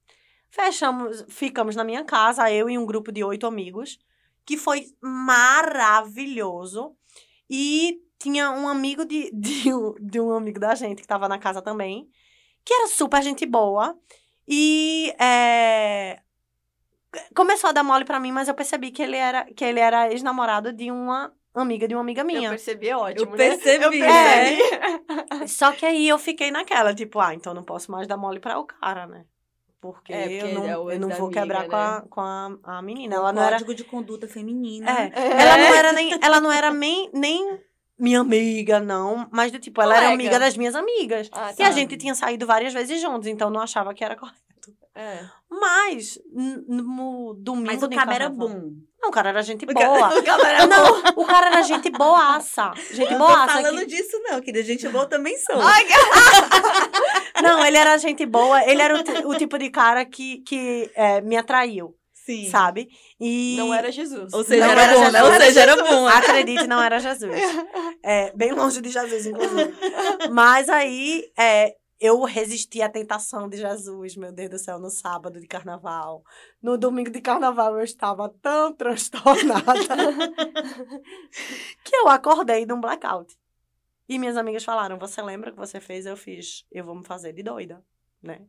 Fechamos, ficamos na minha casa, eu e um grupo de oito amigos, que foi maravilhoso. E tinha um amigo de, [LAUGHS] de, um- de um amigo da gente que tava na casa também, que era super gente boa. E é, começou a dar mole pra mim, mas eu percebi que ele era, que ele era ex-namorado de uma amiga de uma amiga Eu minha. percebi, é ótimo, Eu né? percebi, Eu percebi. Só que aí eu fiquei naquela, tipo, ah, então não posso mais dar mole pra o cara, né? Porque, É, porque eu não, é eu não vou da quebrar amiga, com, a, né? com a, a menina. Um Ela não era. código de conduta feminina. É, É. ela não era nem. Ela não era nem, nem minha amiga, não. Mas do tipo, ela era Colega. amiga das minhas amigas. Ah, E a tá. gente tinha saído várias vezes juntos, então não achava que era correto. É. Mas, no domingo. Mas o cabo era bom. Não, o cara era gente O boa. [LAUGHS] O cara era Não, o cara era gente boaça. Gente não tô boaça. falando que- disso, não, que gente boa também sou. Ai, [LAUGHS] Não, ele era gente boa. Ele era o, o tipo de cara que, que é, me atraiu, Sim. sabe? E... Não era Jesus. Ou seja, Não era, era bom, né? Jesus. Ou Era seja, era bom. Acredite, não era Jesus. [LAUGHS] É, bem longe de Jesus, inclusive. Mas aí, é, eu resisti à tentação de Jesus, meu Deus do céu, no sábado de carnaval. No domingo de carnaval eu estava tão [LAUGHS] transtornada [LAUGHS] que eu acordei de um blackout. E minhas amigas falaram: Você lembra o que você fez? Eu fiz. Eu vou me fazer de doida, né?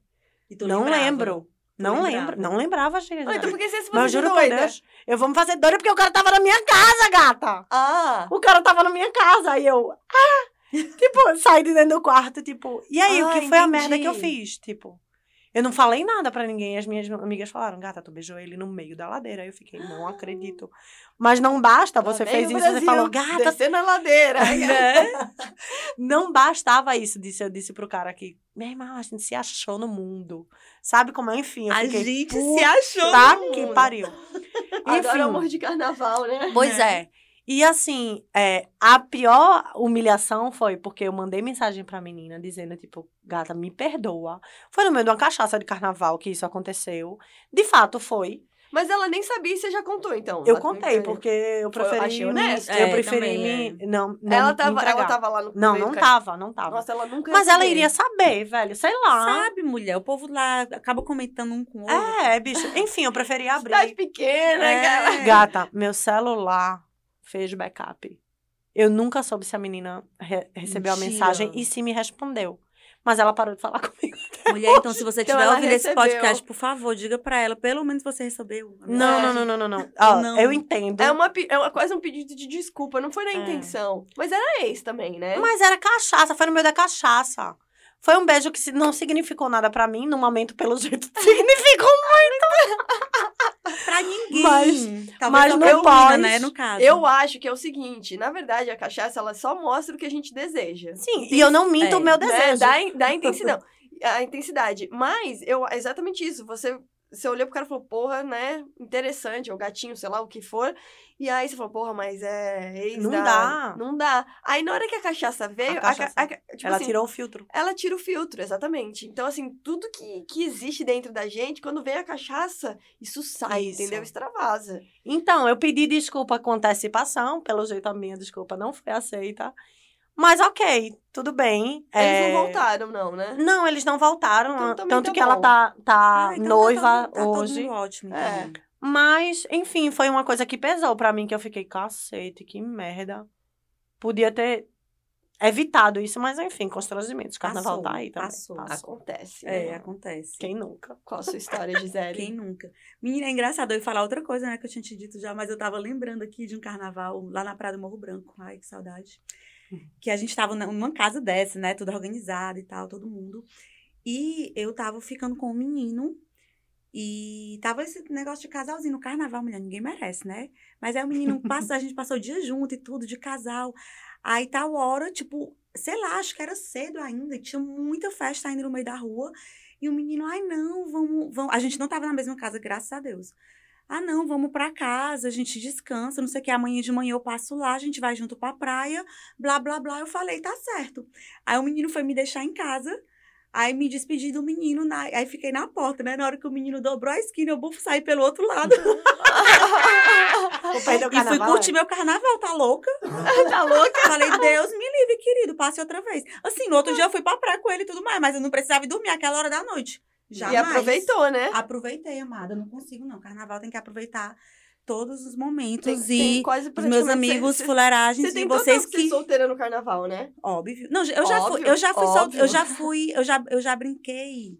Não lembrava? lembro. Não lembrava? lembro. Não lembrava, gente. Então por que você se Mas juro por doida? Deus, eu vou me fazer doida porque o cara tava na minha casa, gata. Ah, O cara tava na minha casa, aí eu. Ah! [LAUGHS] tipo, saí de dentro do quarto, tipo. E aí, o Ah, que foi a merda que eu fiz? Tipo. Eu não falei nada pra ninguém. As minhas amigas falaram, gata, tu beijou ele no meio da ladeira. Aí eu fiquei, não acredito. Mas não basta, você fez o isso, você Brasil, falou, gata, Descendo a ladeira. [LAUGHS] Né? não bastava isso, disse, eu disse pro cara aqui. Meu irmão, a gente se achou no mundo. Sabe como é? Enfim, eu A fiquei. gente "Puta se achou. Tá que pariu. É amor de carnaval, né? Pois é. E assim, é, a pior humilhação foi porque eu mandei mensagem pra menina dizendo, tipo, gata, me perdoa. Foi no meio de uma cachaça de carnaval que isso aconteceu. De fato, foi. Mas ela nem sabia e você já contou, então. Eu contei, porque eu preferi. achei me- honesto. eu É, preferi também, me. Não, não Ela me tava, ela tava lá no Não, não do tava, não tava. Nossa, ela nunca Mas ela iria saber, velho. Sei lá. Sabe, mulher? O povo lá acaba comentando um com o outro. É, bicho. Enfim, eu preferi abrir. Cidade pequena, É. cara. Gata, meu celular fez backup. Eu nunca soube se a menina re- recebeu a Mentira. mensagem e se me respondeu. Mas ela parou de falar [LAUGHS] comigo. Mulher, então, se você Então ela ouvindo esse podcast, por favor, diga pra ela, pelo menos você recebeu. a Não, não, não, não, não, não. Ó, Não. Eu entendo. É, uma, é uma- quase um pedido de desculpa, não foi na É. intenção. Mas era ex também, né? Mas era cachaça, foi no meio da cachaça. Foi um beijo que não significou nada pra mim, no momento, pelo jeito, [LAUGHS] significou. Pra ninguém. Mas- Talvez mas menina, pós, né, no caso. Eu acho que é o seguinte, na verdade, a cachaça, ela só mostra o que a gente deseja. Sim, e eu não minto É, o meu Né? desejo. Dá, in- dá [LAUGHS] intensidade. a intensidade. Mas eu, é exatamente isso. Você, você olhou pro cara e falou, porra, né? Interessante, ou gatinho, sei lá, o que for. E aí você falou, porra, mas é ex Não da- dá. Não dá. Aí na hora que a cachaça veio, a ca- cachaça. a ca- tipo Ela assim, tirou o filtro. ela tira o filtro, exatamente. Então, assim, tudo que, que existe dentro da gente, quando vem a cachaça, isso sai, Isso. entendeu? Extravasa. Então, eu pedi desculpa com antecipação, pelo jeito a minha desculpa não foi aceita. Mas ok, tudo bem. Eles é, não voltaram, não, né? Não, eles não voltaram. Então também tanto tá que ela bom. tá, tá Ah, então noiva tá, tá hoje. Ótimo. É. Mas, enfim, foi uma coisa que pesou pra mim, que eu fiquei, cacete, que merda. Podia ter evitado isso, mas enfim, constrangimentos. Carnaval Passou, tá aí também. passou. Passou. Acontece. É, né? acontece. Quem nunca? Qual a sua história, Gisele? [LAUGHS] Quem nunca? Menina, é engraçado eu ia falar outra coisa, né, que eu tinha te dito já, mas eu tava lembrando aqui de um carnaval lá na Praia do Morro Branco. Ai, que saudade. Que a gente tava na- numa casa dessa, né, tudo organizado e tal, todo mundo. E eu tava ficando com um menino E tava esse negócio de casalzinho no carnaval, mulher, ninguém merece, né? Mas aí o menino [LAUGHS] passa, a gente passou o dia junto e tudo, de casal. Aí tal hora, tipo, sei lá, acho que era cedo ainda, e tinha muita festa ainda no meio da rua. E o menino, ai não, vamos, vamos. A gente não tava na mesma casa, graças a Deus. Ah, não, vamos pra casa, a gente descansa, não sei o que, amanhã de manhã eu passo lá, a gente vai junto pra praia, blá, blá, blá. Eu falei, tá certo. Aí o menino foi me deixar em casa, aí me despedi do menino, na... aí fiquei na porta, né? Na hora que o menino dobrou a esquina, eu vou sair pelo outro lado. [LAUGHS] E fui curtir é? meu carnaval, tá louca? [LAUGHS] tá louca? Falei, Deus me livre, querido, passe outra vez. Assim, no outro dia eu fui pra praia com ele e tudo mais, mas eu não precisava ir dormir aquela hora da noite. Jamais. E aproveitou, né? Aproveitei, amada. Não consigo, não. Carnaval tem que aproveitar todos os momentos Tem, e tem quase os meus amigos, Você, fuleiragens você tem e vocês que... que. solteira no carnaval, né? Óbvio. Não, eu já fui, Óbvio, eu já fui, sol- eu já fui, eu já, eu já brinquei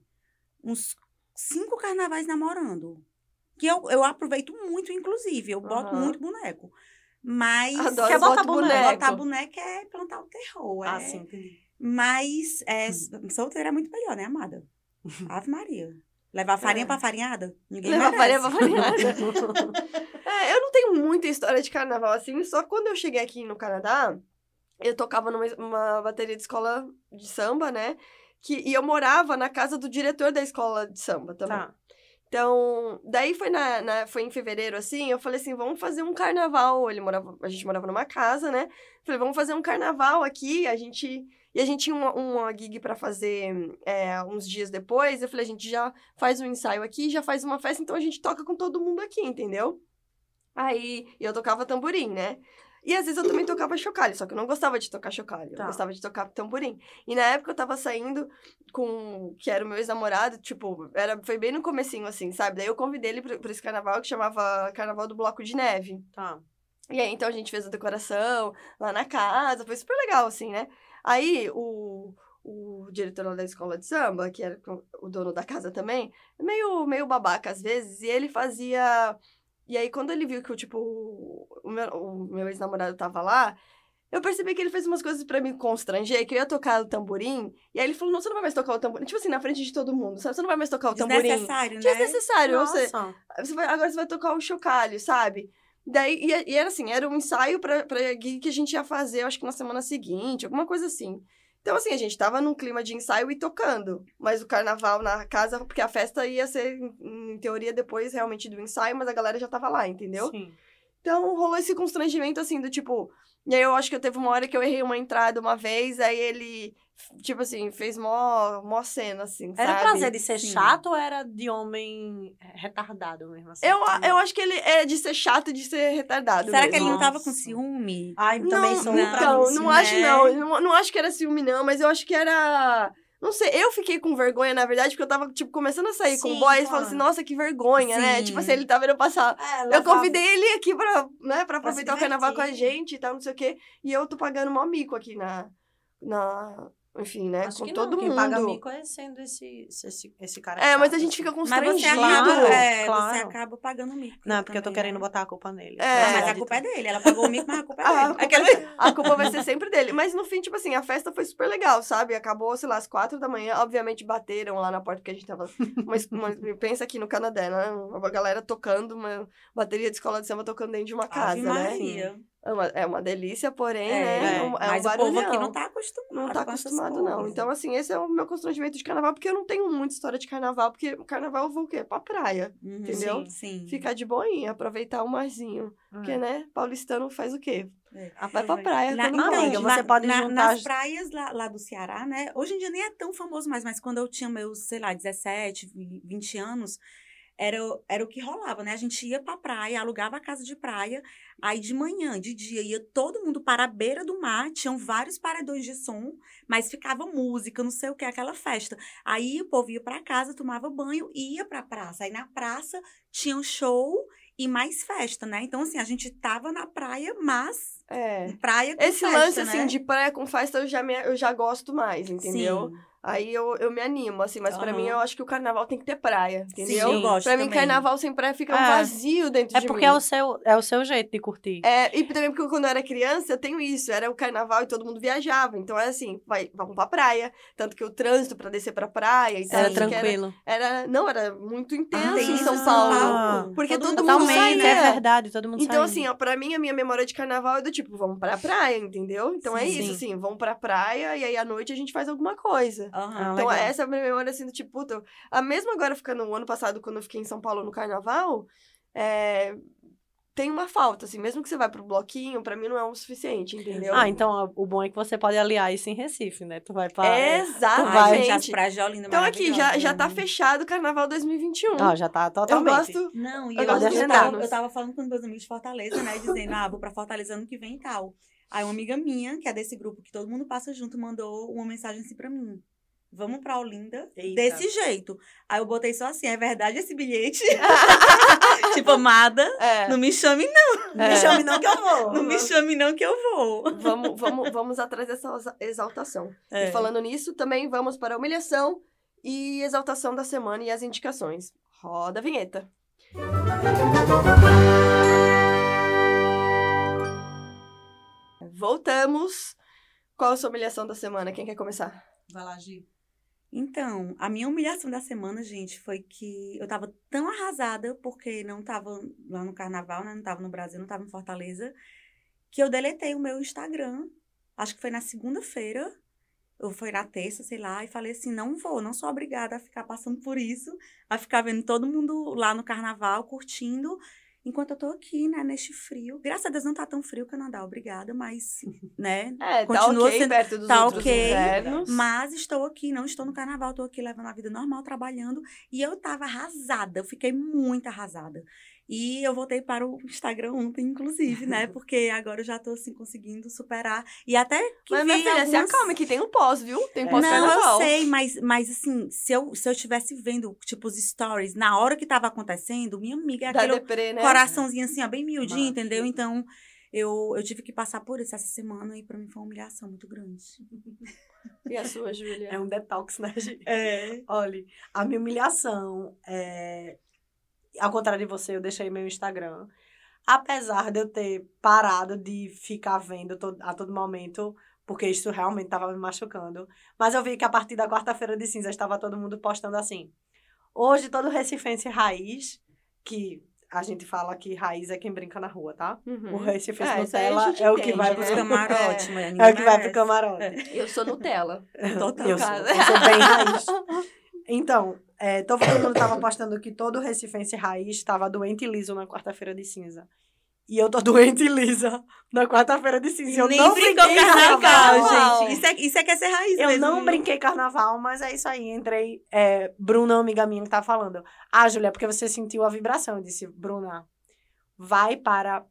uns cinco carnavais namorando. Que eu, eu aproveito muito, inclusive. Eu boto Aham. muito boneco. Mas. Adoro Quer botar boto boneco? Botar boneco é plantar o terror. Ah, é- sim, entendi. Mas é, solteira é muito melhor, né, amada? [LAUGHS] Ave Maria. Levar farinha É. pra farinhada? Ninguém Levar farinha merece. pra farinhada. [LAUGHS] É, eu não tenho muita história de carnaval assim, só quando eu cheguei aqui no Canadá, eu tocava numa uma bateria de escola de samba, né? Que, e eu morava na casa do diretor da escola de samba também. Tá. Então, daí foi, na, na- foi em fevereiro, assim, eu falei assim, vamos fazer um carnaval. Ele morava, a gente morava numa casa, né? Falei, vamos fazer um carnaval aqui, a gente... E a gente tinha uma, uma gig pra fazer é, uns dias depois. Eu falei, a gente já faz um ensaio aqui, já faz uma festa, então a gente toca com todo mundo aqui, entendeu? Aí, eu tocava tamborim, né? E às vezes eu também tocava chocalho, só que eu não gostava de tocar chocalho, eu Tá. gostava de tocar tamborim. E na época eu tava saindo com, que era o meu ex-namorado, tipo, era, foi bem no comecinho, assim, sabe? Daí eu convidei ele pra esse carnaval que chamava Carnaval do Bloco de Neve. Tá. E aí, então, a gente fez a decoração lá na casa, foi super legal, assim, né? Aí, o, o diretor da escola de samba, que era o dono da casa também, é meio, meio babaca às vezes, e ele fazia... E aí, quando ele viu que, o tipo, o meu, o meu ex-namorado tava lá, eu percebi que ele fez umas coisas pra me constranger, que eu ia tocar o tamborim, e aí ele falou, não, você não vai mais tocar o tamborim. Tipo assim, na frente de todo mundo, sabe? Você não vai mais tocar o tamborim. Desnecessário, né? Desnecessário, você... Nossa. Você vai- agora você vai tocar o chocalho, sabe? Daí, e, e era assim, era um ensaio gig que a gente ia fazer, acho que na semana seguinte, alguma coisa assim. Então, assim, a gente tava num clima de ensaio e tocando. Mas o carnaval na casa, porque a festa ia ser, em em teoria, depois realmente do ensaio, mas a galera já tava lá, entendeu? Sim. Então rolou esse constrangimento, assim, do tipo. E aí eu acho que eu teve uma hora que eu errei uma entrada uma vez, aí ele, tipo assim, fez mó, mó cena, assim, Era sabe? prazer de ser Sim. chato ou era de homem retardado mesmo? Assim, Eu, Como- eu acho que ele é de ser chato e de ser retardado. Será mesmo. que ele não tava com ciúme? Ai, também não, sou não, pra Então, não sim. acho né? não. não. Não acho que era ciúme, não, mas eu acho que era. Não sei, eu fiquei com vergonha, na verdade, porque eu tava, tipo, começando a sair com Sim, boys e falando assim, nossa, que vergonha, né? Sim. Tipo assim, ele vendo eu passar. É, Eu convidei ele aqui pra, né, pra Pra aproveitar o carnaval com a gente e tal, não sei o quê. E eu tô pagando mó mico aqui na. na enfim, né? Acho com que todo não, mundo. Quem paga mico é sendo esse, esse, esse cara É, mas a gente fica Mas constrangido. você Claro, acaba, é, claro. você acaba pagando o mico. Não, porque eu tô também, querendo né? botar a culpa nele. É, mas a culpa é dele. Ela pagou o mico, mas a culpa é Ah, dele. a culpa, Aquela- [LAUGHS] a culpa vai ser sempre dele. Mas no fim, tipo assim, a festa foi super legal, sabe? Acabou, sei lá, às quatro da manhã. Obviamente bateram lá na porta que a gente tava. Mas, mas pensa aqui no Canadá, né? Uma galera tocando, uma bateria de escola de samba tocando dentro de uma casa, Ave né? Maria. É uma, é uma delícia, porém, É, né? é. É um, é mas um o povo aqui não tá acostumado. Não tá acostumado, não. Então, assim, esse é o meu constrangimento de carnaval, porque eu não tenho muita história de carnaval, porque carnaval eu vou o quê? Pra praia. Uhum, entendeu? Sim. sim. Ficar de boinha, aproveitar o marzinho. Porque, É. né, paulistano faz o quê? É. Vai pra praia. Na, pode. amiga, você na- pode na- juntar nas as- praias lá, lá do Ceará, né? Hoje em dia nem é tão famoso mais, mas quando eu tinha meus, sei lá, 17, 20 anos, era, o- era o que rolava, né? A gente ia pra praia, alugava a casa de praia, aí de manhã, de dia, ia todo mundo para a beira do mar, tinham vários paredões de som, mas ficava música, não sei o que, aquela festa. Aí o povo ia pra casa, tomava banho e ia pra praça. Aí na praça tinha um show e mais festa, né? Então, assim, a gente tava na praia, mas É. praia com Esse festa, lance, né? assim, de praia com festa, eu já, me, eu já gosto mais, entendeu? Sim. Aí eu, eu me animo, assim, mas pra Aham. mim eu acho que o carnaval tem que ter praia, entendeu? Sim, eu gosto pra mim, também. carnaval sem praia fica um É. vazio dentro É de porque mim. é o, seu, é o seu jeito de curtir. É, e também porque quando eu era criança, eu tenho isso. Era o carnaval e todo mundo viajava. Então, é assim, vai, vamos pra praia. Tanto que o trânsito pra descer pra praia e tal. Era tranquilo. Era, era- não, era muito intenso Ah, em São Paulo. Ah, Porque todo, mundo Totalmente, saía. é verdade, todo mundo Então, assim, ó, pra mim, a minha memória de carnaval é do tipo, vamos pra praia, entendeu? Então é Sim, isso, sim. assim, vamos pra praia e aí à noite a gente faz alguma coisa. Ah, Então, legal. essa é a minha memória, assim, do tipo, puta, a mesmo agora ficando o ano passado, quando eu fiquei em São Paulo no carnaval, é, tem uma falta, assim, mesmo que você vai pro bloquinho, pra mim não é o suficiente, entendeu? Ah, então o bom é que você pode aliar isso em Recife, né? Tu vai pra. Ai, Exatamente. gente, praias de Olinda então aqui, já, já tá né? fechado o carnaval 2021. Ah, já tá eu totalmente. gosto... Não, e Eu eu, gosto eu, de tava, eu tava falando com meus amigos de Fortaleza, né? Dizendo, ah, vou pra Fortaleza ano que vem e tal. Aí uma amiga minha, que é desse grupo que todo mundo passa junto, mandou uma mensagem assim pra mim. Vamos pra Olinda Eita. desse jeito. Aí eu botei só assim, é verdade esse bilhete? [LAUGHS] [LAUGHS] tipo, amada, É, não me chame não. Me chame não que eu vou. Não me chame não que eu vou. vamos, vamos, vamos atrás dessa exa- exaltação. É. E falando nisso, também vamos para a humilhação e exaltação da semana e as indicações. Roda a vinheta. Voltamos. Qual a sua humilhação da semana? Quem quer começar? Vai lá, Gi. Então, a minha humilhação da semana, gente, foi que eu tava tão arrasada porque não tava lá no carnaval, né? Não tava no Brasil, não tava em Fortaleza, que eu deletei o meu Instagram. Acho que foi na segunda-feira, ou foi na terça, sei lá, e falei assim: não vou, não sou obrigada a ficar passando por isso, a ficar vendo todo mundo lá no carnaval, curtindo. Enquanto eu tô aqui, né, neste frio. Graças a Deus não tá tão frio o Canadá, obrigada, mas, né, [LAUGHS] É, tá Continua ok sendo- perto dos tá outros ok, invernos. mas estou aqui, não estou no carnaval, estou aqui levando a vida normal, trabalhando. E eu tava arrasada, eu fiquei muito arrasada. E eu voltei para o Instagram ontem, inclusive, né? [LAUGHS] Porque agora eu já tô, assim, conseguindo superar. E até que Mas, minha filha, se algumas... acalme que tem um pós, viu? Tem É. Não, eu sei, mas, mas assim, se eu, se eu estivesse vendo, tipo, os stories, na hora que tava acontecendo, minha amiga, é Da aquele deprê, né? coraçãozinho assim, ó, bem miudinho, Macho. entendeu? Então, eu, eu tive que passar por isso essa semana e pra mim foi uma humilhação muito grande. E a sua, Júlia? É um detox, né, Gi? É. Olha, a minha humilhação é. Ao contrário de você, eu deixei meu Instagram. Apesar de eu ter parado de ficar vendo a todo momento, porque isso realmente estava me machucando. Mas eu vi que a partir da quarta-feira de cinza estava todo mundo postando assim. Hoje, todo recifense raiz, que a gente fala que raiz é quem brinca na rua, tá? Uhum. O recifense É, isso aí a Nutella gente é o que entende, vai né? pro Os camarotes, É. É o que vai pro camarote. Eu sou Nutella. Total. Eu sou, eu sou bem raiz. [LAUGHS] Então, é, todo mundo tava postando que todo recifense raiz estava doente e liso na quarta-feira de cinza. E eu tô [LAUGHS] doente e lisa na quarta-feira de cinza. Eu Nem não brinquei carnaval, carnaval. gente. Isso é, isso é que é ser raiz Eu mesmo, não brinquei carnaval, mas é isso aí. Entrei. É, Bruna, amiga minha, que tá falando. Ah, Júlia, é porque você sentiu a vibração. Eu disse, Bruna, vai para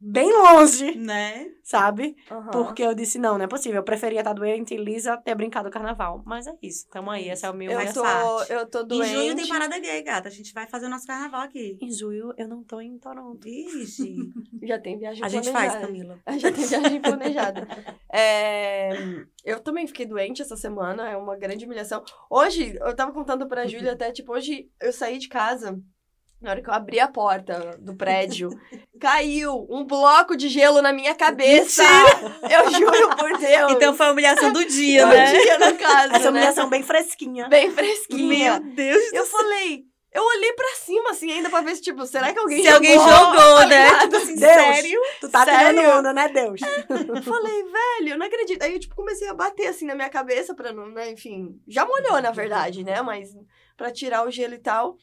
bem longe, Né? sabe? Aham. Porque eu disse, não, não é possível. Eu preferia estar doente e lisa ter brincado carnaval. Mas é isso. Tamo aí. Essa é o meu eu tô, eu tô Em doente. junho tem parada gay, gata. A gente vai fazer o nosso carnaval aqui. Em julho, eu não tô em Toronto. Vixe. [LAUGHS] Já tem viagem A gente planejada. faz, Camila. Já tem viagem planejada. [LAUGHS] É, eu também fiquei doente essa semana, é uma grande humilhação. Hoje, eu tava contando pra Júlia [LAUGHS] até, tipo, hoje eu saí de casa, na hora que eu abri a porta do prédio, [LAUGHS] caiu um bloco de gelo na minha cabeça. Eu juro por Deus. Então foi a humilhação do dia, eu né? dia na casa, Essa né? humilhação bem fresquinha. Bem fresquinha. Meu Deus do Eu falei, eu olhei pra cima, assim, ainda pra ver se, tipo, será que alguém Se alguém jogou? jogou, né? Tipo assim, Deus. sério? Tu tá Sério? tirando onda, né, Deus? Eu falei, velho, eu não acredito. Aí eu, tipo, comecei a bater, assim, na minha cabeça pra não, né, enfim... Já molhou, na verdade, né? Mas pra tirar o gelo e tal...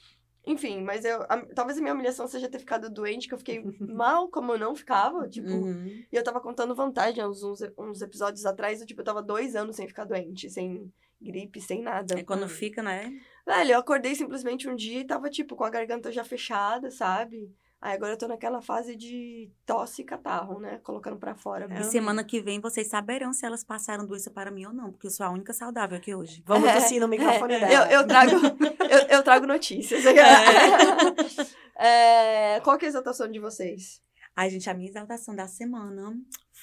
Enfim, mas eu... a- talvez a minha humilhação seja ter ficado doente, que eu fiquei mal como eu não ficava, [LAUGHS] tipo... Uhum. E eu tava contando vantagem uns, uns, episódios atrás, eu, tipo, eu tava dois anos sem ficar doente, sem gripe, sem nada. É quando fica, né? Velho, eu acordei simplesmente um dia e tava, tipo, com a garganta já fechada, sabe? Aí agora eu tô naquela fase de tosse e catarro, né? Colocando pra fora. E semana que vem vocês saberão se elas passaram doença para mim ou não, porque eu sou a única saudável aqui hoje. Vamos É, tossir no microfone É, dela. Eu, eu trago, eu, eu trago notícias. [LAUGHS] É, qual que é a exaltação de vocês? Ai, gente, a minha exaltação da semana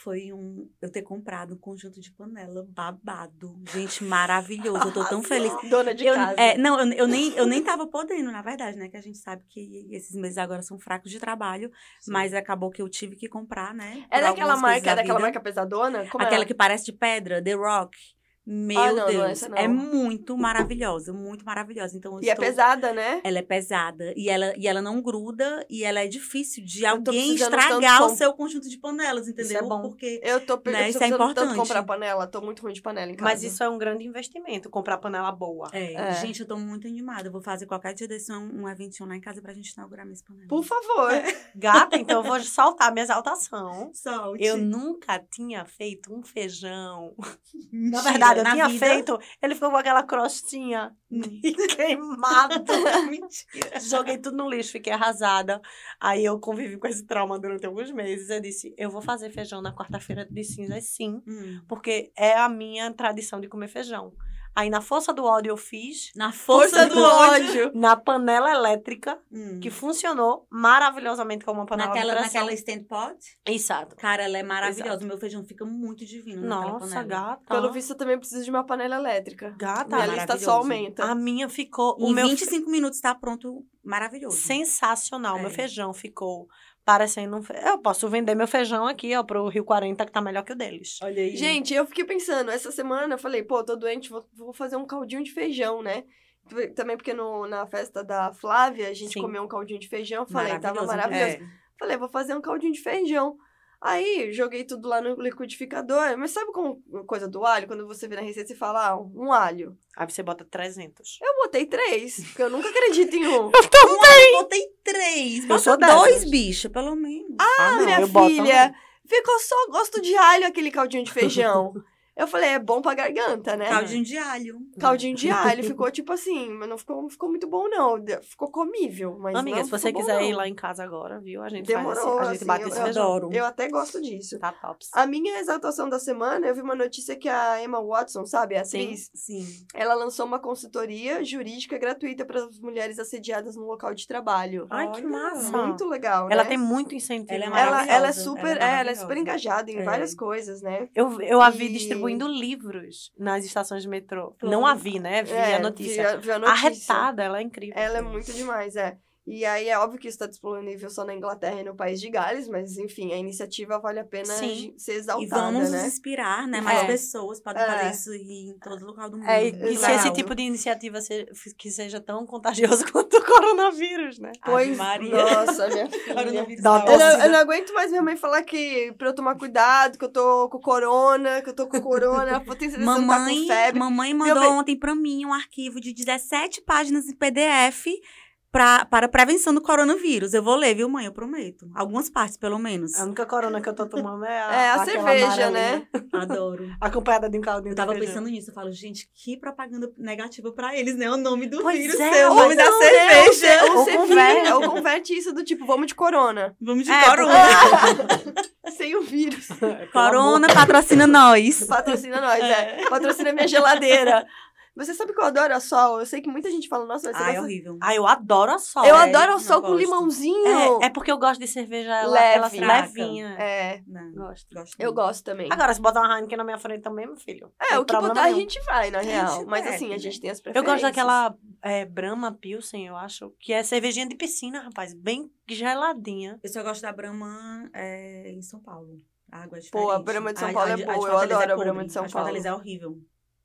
foi um eu ter comprado um conjunto de panela babado. Gente, maravilhoso. Eu tô tão feliz. [LAUGHS] Dona de Eu, casa. é, não, eu, eu nem, eu nem tava podendo, na verdade, né? Que a gente sabe que esses meses agora são fracos de trabalho. Mas acabou que eu tive que comprar, né? é daquela marca, da é daquela marca pesadona? Como Aquela é? que parece de pedra, The Rock. Meu Ah, não, é Deus, não. é muito maravilhosa, muito maravilhosa. Então, E é estou- pesada, né? Ela é pesada e ela, e ela não gruda e ela é difícil de alguém estragar o com- seu conjunto de panelas, entendeu? é bom. Porque Eu tô, Né, eu tô isso é importante. comprar panela. Tô muito ruim de panela em casa. Mas isso é um grande investimento, comprar panela boa. é, É. gente, eu tô muito animada. Eu vou fazer qualquer dia desse um, um eventinho lá em casa pra gente inaugurar minhas panelas. Por favor. [LAUGHS] Gata, então eu vou soltar minha exaltação. Solte. Eu nunca tinha feito um feijão. Na Mentira, eu tinha vida- feito. Ele ficou com aquela crostinha Hum. [LAUGHS] de queimado. [LAUGHS] Mentira. Joguei tudo no lixo, fiquei arrasada. Aí eu convivi com esse trauma durante alguns meses. Eu disse: eu vou fazer feijão na quarta-feira de cinzas, sim. Hum. Porque é a minha tradição de comer feijão. Aí, na força do ódio, eu fiz Na força, Força do, do ódio. ódio. [LAUGHS] na panela elétrica, Hum. que funcionou maravilhosamente como uma panela Naquela, de pressão. naquela stand pot. Exato. Cara, ela é maravilhosa. Exato. O meu feijão fica muito divino naquela Nossa, panela. gata. Pelo visto, eu também preciso de uma panela elétrica. Gata. Minha lista só aumenta. A minha ficou. Em o meu 25 minutos tá pronto, maravilhoso. sensacional. É. Meu feijão ficou parecendo um. fe- Eu posso vender meu feijão aqui, ó, pro Rio 40, que tá melhor que o deles. Olha aí. Gente, eu fiquei pensando, essa semana eu falei, pô, tô doente, vou, vou fazer um caldinho de feijão, né? Também porque no, na festa da Flávia a gente Sim. comeu um caldinho de feijão. Falei, tava Maravilhoso, maravilhoso. Falei, vou fazer um caldinho de feijão. Aí, joguei tudo lá no liquidificador. Mas sabe como coisa do alho? Quando você vê na receita e fala, ah, um alho. Aí você bota 300. Eu botei três, porque eu nunca acredito em um. [LAUGHS] Eu botei três. Eu sou dois, bicha, pelo menos. Ah, não, minha eu filha, também. ficou só gosto de alho aquele caldinho de feijão. [LAUGHS] eu falei, é bom pra garganta, né? Caldinho de alho. Caldinho de alho. Ficou tipo assim, mas não ficou, ficou muito bom, não. Ficou comível, mas Amiga, não se você bom, quiser não. ir lá em casa agora, viu? A gente Demorou, faz esse, a gente assim, bate eu- esse eu adoro. Eu até gosto disso. Tá tops. A minha exaltação da semana, eu vi uma notícia que a Emma Watson, sabe, a Sim. atriz, Sim. ela lançou uma consultoria jurídica gratuita para as mulheres assediadas no local de trabalho. Ai, que Olha, massa. Muito legal, né? Ela tem muito incentivo. Ela é ela, maravilhosa. ela é super, Ela é é, ela é super engajada em É. várias coisas, né? Eu, eu a vi E- distribuindo livros nas estações de metrô. Não a vi, né? Vi É, a notícia. vi a- vi a notícia. Arretada, ela é incrível. Ela é muito demais, é. E aí é óbvio que isso está disponível só na Inglaterra e no país de Gales, mas enfim, a iniciativa vale a pena Sim. ser E exaltada, vamos né? inspirar, né? Mais É. pessoas podem É. fazer isso em todo local do mundo. É, e, e se esse tipo de iniciativa se- que seja tão contagioso [LAUGHS] quanto o coronavírus, né? Pois, Maria. nossa, minha [LAUGHS] filha. Dá uma tá Eu não, eu não aguento mais minha mãe falar que pra eu tomar cuidado, que eu tô com corona, que eu tô com corona, tem certeza que não tá Mamãe, com febre. mamãe mandou ontem pra mim um arquivo de 17 páginas em PDF pra, para prevenção do coronavírus. Eu vou ler, viu, mãe? Eu prometo. Algumas partes, pelo menos. A única corona que eu tô tomando é a, É, a cerveja, amarelinha, né? Adoro. [LAUGHS] Acompanhada de um caldinho Eu tava pensando nisso. Eu falo, gente, que propaganda negativa pra eles, né? O nome do Pois vírus, é, o nome da Não, né? Ou, cerveja. você- ou converte. ou converte isso do tipo, vamos de corona. Vamos de É, corona. [LAUGHS] Sem o vírus. Corona patrocina nós. Patrocina nós, é. Patrocina minha geladeira. [LAUGHS] Você sabe que eu adoro a sol? Eu sei que muita gente fala, nossa, você Ai, gosta... horrível. Ah, eu adoro a sol. Eu É, adoro a sol com gosto. limãozinho. É, é porque eu gosto de cerveja ela, Leve. ela Fraca. levinha. É, Não, Gosto. gosto eu muito. gosto também. Agora, se botar uma Heineken na minha frente também, meu filho. É, o que problema botar a nenhum. gente vai, na [LAUGHS] real. Mas assim, a né? gente tem as Eu preferências. gosto daquela é, Brahma Pilsen, eu acho, que é cervejinha de piscina, rapaz, bem geladinha. Eu só gosto da Brahma é, em São Paulo. A água é Pô, a diferente. Brahma de São A- Paulo a é de- a boa, de eu Fortaleza adoro a. Brahma de São A de Fortaleza é Paulo. horrível.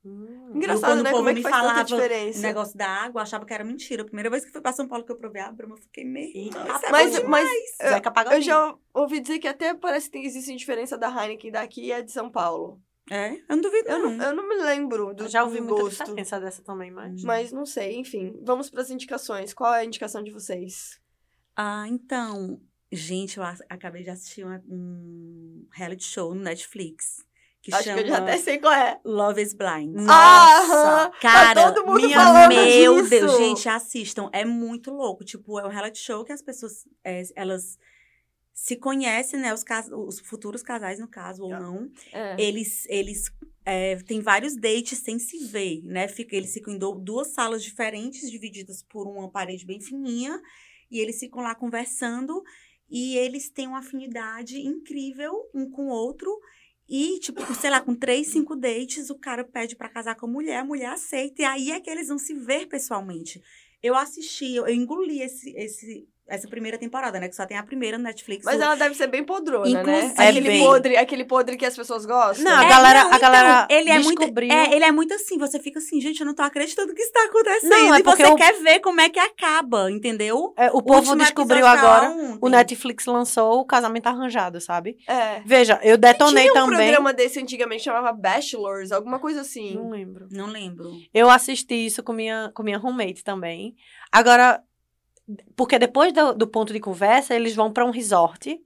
Hum. Engraçado, quando né? o povo Como é que me faz tanta falava diferença? O negócio da água, eu achava que era mentira. A primeira vez que fui pra São Paulo que eu provei a Brahma, eu fiquei meio... Nossa, é Mas, bom mas eu, eu já ouvi dizer que até parece que tem, existe diferença da Heineken daqui e a de São Paulo. É, eu não duvido Eu não. eu não me lembro do, Eu já ouvi do muita gosto. diferença dessa também, mas... Mas não sei, enfim. Vamos para as indicações. Qual é a indicação de vocês? Ah, então... Gente, eu acabei de assistir um reality show no Netflix. Que Acho chama que eu já até sei qual é. Love is Blind. Nossa! Aham, Cara, tá todo mundo minha- falando meu disso. Deus, gente, assistam. É muito louco. Tipo, é um reality show que as pessoas, é, elas se conhecem, né? Os, cas- os futuros casais, no caso, ou não. É. Eles, eles é, têm vários dates sem se ver, né? Fica, eles ficam em duas salas diferentes, divididas por uma parede bem fininha. E eles ficam lá conversando. e eles têm uma afinidade incrível um com o outro. E, tipo, sei lá, com três, cinco dates, o cara pede pra casar com a mulher, a mulher aceita. E aí é que eles vão se ver pessoalmente. Eu assisti, eu, eu engoli esse, esse, essa primeira temporada, né? Que só tem a primeira no Netflix. Mas o- ela deve ser bem podrona, né? Inclusive- Aquele É bem. podre, aquele podre que as pessoas gostam. Não, a É, galera- não, a galera ele é muito, descobriu- é, ele é muito assim, você fica assim, gente, eu não tô acreditando que isso tá acontecendo. Não, é e porque você o- quer ver como é que acaba, entendeu? É, o povo último descobriu tá agora. ontem. O Netflix lançou o casamento arranjado, sabe? É. Veja, eu detonei Tinha um também. programa desse antigamente chamava Bachelors, alguma coisa assim. Não lembro. Não lembro. Eu assisti isso com minha, com minha roommate também. Agora, porque depois do, do ponto de conversa, eles vão pra um resort.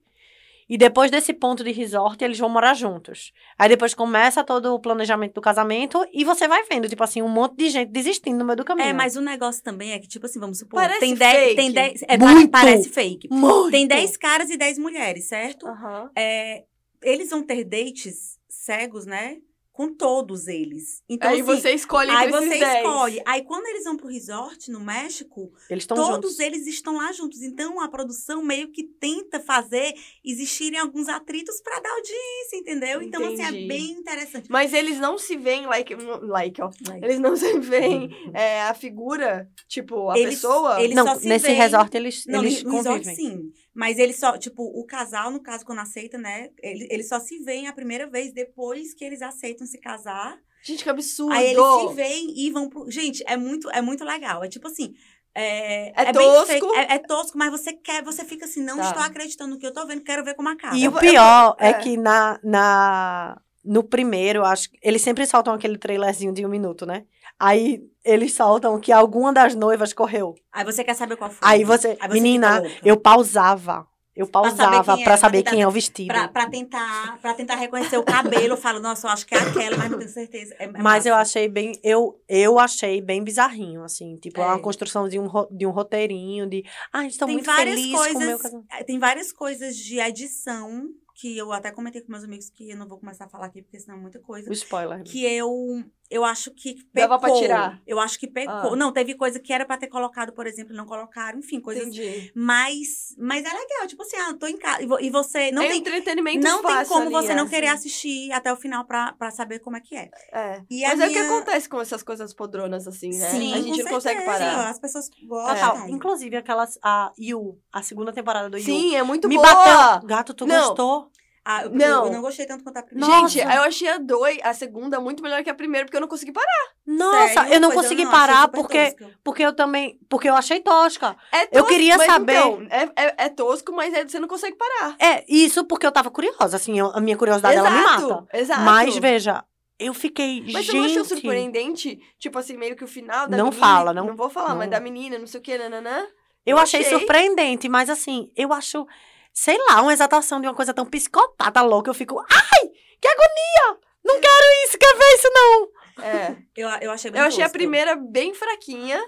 E depois desse ponto de resort, eles vão morar juntos. Aí depois começa todo o planejamento do casamento e você vai vendo, tipo assim, um monte de gente desistindo no meio do caminho. É, mas o negócio também é que, tipo assim, vamos supor, Parece tem 10. fake. Tem dez, é, Muito. pa- parece fake. Muito. Tem 10 caras e 10 mulheres, certo? Aham. É, eles vão ter dates cegos, né? Com todos eles. Então, Aí assim, você escolhe Aí você esses 10. escolhe. Aí quando eles vão pro resort no México, Eles estão todos juntos. eles estão lá juntos. Então a produção meio que tenta fazer existirem alguns atritos pra dar audiência, entendeu? Então assim Entendi. é bem interessante. Mas eles não se veem like, like ó. Eles não [LAUGHS] se veem é, a figura, tipo, a Eles- pessoa. eles Não, só se nesse veem- resort eles, Não, eles no resort convivem. sim. Mas eles só, tipo, o casal, no caso, quando aceita, né? Ele- Eles só se veem a primeira vez depois que eles aceitam se casar. Gente, que absurdo. Aí eles se veem e vão pro. Gente, é muito, é muito legal. É tipo assim. É, É bem tosco. é, é tosco, mas você quer, você fica assim, não Tá. estou acreditando no que eu tô vendo, quero ver como acaba. E Eu o eu pior vou- é. é. que na, na, no primeiro, acho que eles sempre soltam aquele trailerzinho de um minuto, né? Aí eles soltam que alguma das noivas correu. Aí você quer saber qual foi. Aí você, Aí você menina, eu pausava. Eu pausava quem é, pra pra saber tentar- quem é o vestido. Pra, pra tentar, pra tentar reconhecer o cabelo, eu falo, nossa, eu acho que é aquela, mas não tenho certeza. É- é Mas eu achei bem, eu, eu achei bem bizarrinho, assim, tipo, É. uma construção de um, de um roteirinho, de, estou tem muito várias feliz com o meu coisas, casamento. é, tem várias coisas de edição que eu até comentei com meus amigos que eu não vou começar a falar aqui porque senão é muita coisa. O spoiler. Que eu eu acho que pecou. Dava pra tirar? Eu acho que pecou. Ah. Não, teve coisa que era pra ter colocado, por exemplo, e não colocaram, enfim, coisas Entendi. mas mas é legal, tipo assim, ah, eu tô em casa e vo- você não é tem entretenimento não tem como ali, você não é. querer assistir até o final pra, pra saber como é que é. É. E Mas é o que minha- acontece com essas coisas podronas, assim, né? Sim, a gente com não consegue certeza. parar. As pessoas gostam. Inclusive, aquelas, a You, a segunda temporada do You. Sim, é muito me boa. bateu. Gato, tu Não. gostou? Ah, eu, Não. eu não gostei tanto quanto a primeira. Nossa. Gente, eu achei a dois, a segunda muito melhor que a primeira, porque eu não consegui parar. Nossa, Sério? eu não Pois consegui não, achei parar porque, tosca. porque eu também, porque eu achei tosca. É Eu queria mas saber- Então, é, é, é tosco, mas é- você não consegue parar. É, isso porque eu tava curiosa, assim, eu- a minha curiosidade, ela me mata. Exato. Mas, veja, eu fiquei, Mas gente... você não achou surpreendente? Tipo assim, meio que o final da Não menina... fala, não- Não vou falar, mas não. da menina, não sei o que, nananã. Eu Eu achei achei. surpreendente, mas assim, eu acho, sei lá, uma exaltação de uma coisa tão psicopata louca. Eu fico, ai, que agonia! Não quero isso, quero ver isso, não. É. Eu, eu achei bem Eu achei a primeira bem fraquinha.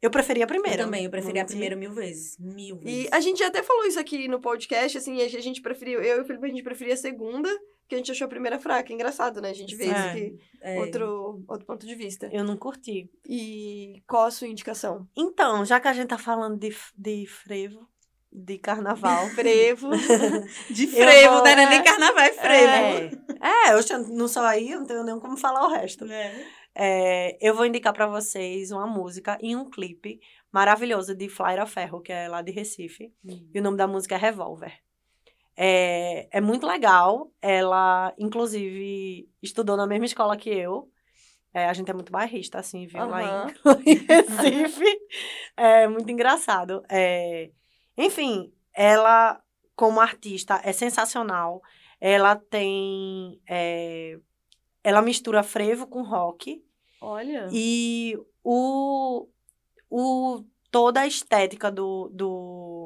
Eu preferi a Eu primeira. também, eu preferi a Vamos primeira mil vezes. Mil vezes. E a gente até falou isso aqui no podcast, assim, a gente preferiu, eu e o Felipe, a gente preferia a segunda, que a gente achou a primeira fraca. Engraçado, né? A gente vê Sim. isso É. aqui, É. outro, outro ponto de vista. Eu não curti. E qual a sua indicação? Então, já que a gente tá falando de, de frevo, de carnaval. Frevo. [LAUGHS] De frevo, vou- né? É nem carnaval, é frevo. É, é eu não sou aí, eu não tenho nem como falar o resto. É. É, eu vou indicar pra vocês uma música e um clipe maravilhoso de Flyra Ferro, que é lá de Recife. E o nome da música é Revolver. É, é muito legal. Ela, inclusive, estudou na mesma escola que eu. É, a gente é muito bairrista, assim, viu? Lá Aham. [LAUGHS] em, em Recife. É muito engraçado. É, enfim, ela, como artista, é sensacional. Ela tem. é, ela mistura frevo com rock. Olha. E o, o, toda a estética do, do,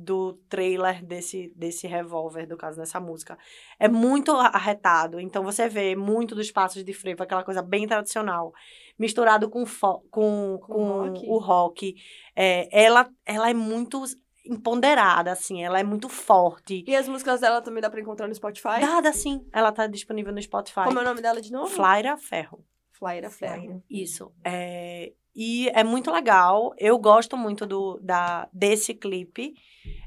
do trailer desse, desse revólver, do caso dessa música, é muito arretado. Então você vê muito dos passos de frevo, aquela coisa bem tradicional, misturado com, fo- com, Com com rock. o rock. É, ela, ela é muito empoderada, assim, ela é muito forte. E as músicas dela também dá pra encontrar no Spotify? Dada, sim, ela tá disponível no Spotify. Como é o nome dela de novo? Flyra Ferro. Flyra Ferro. Isso. É, e é muito legal. Eu gosto muito do, da, desse clipe.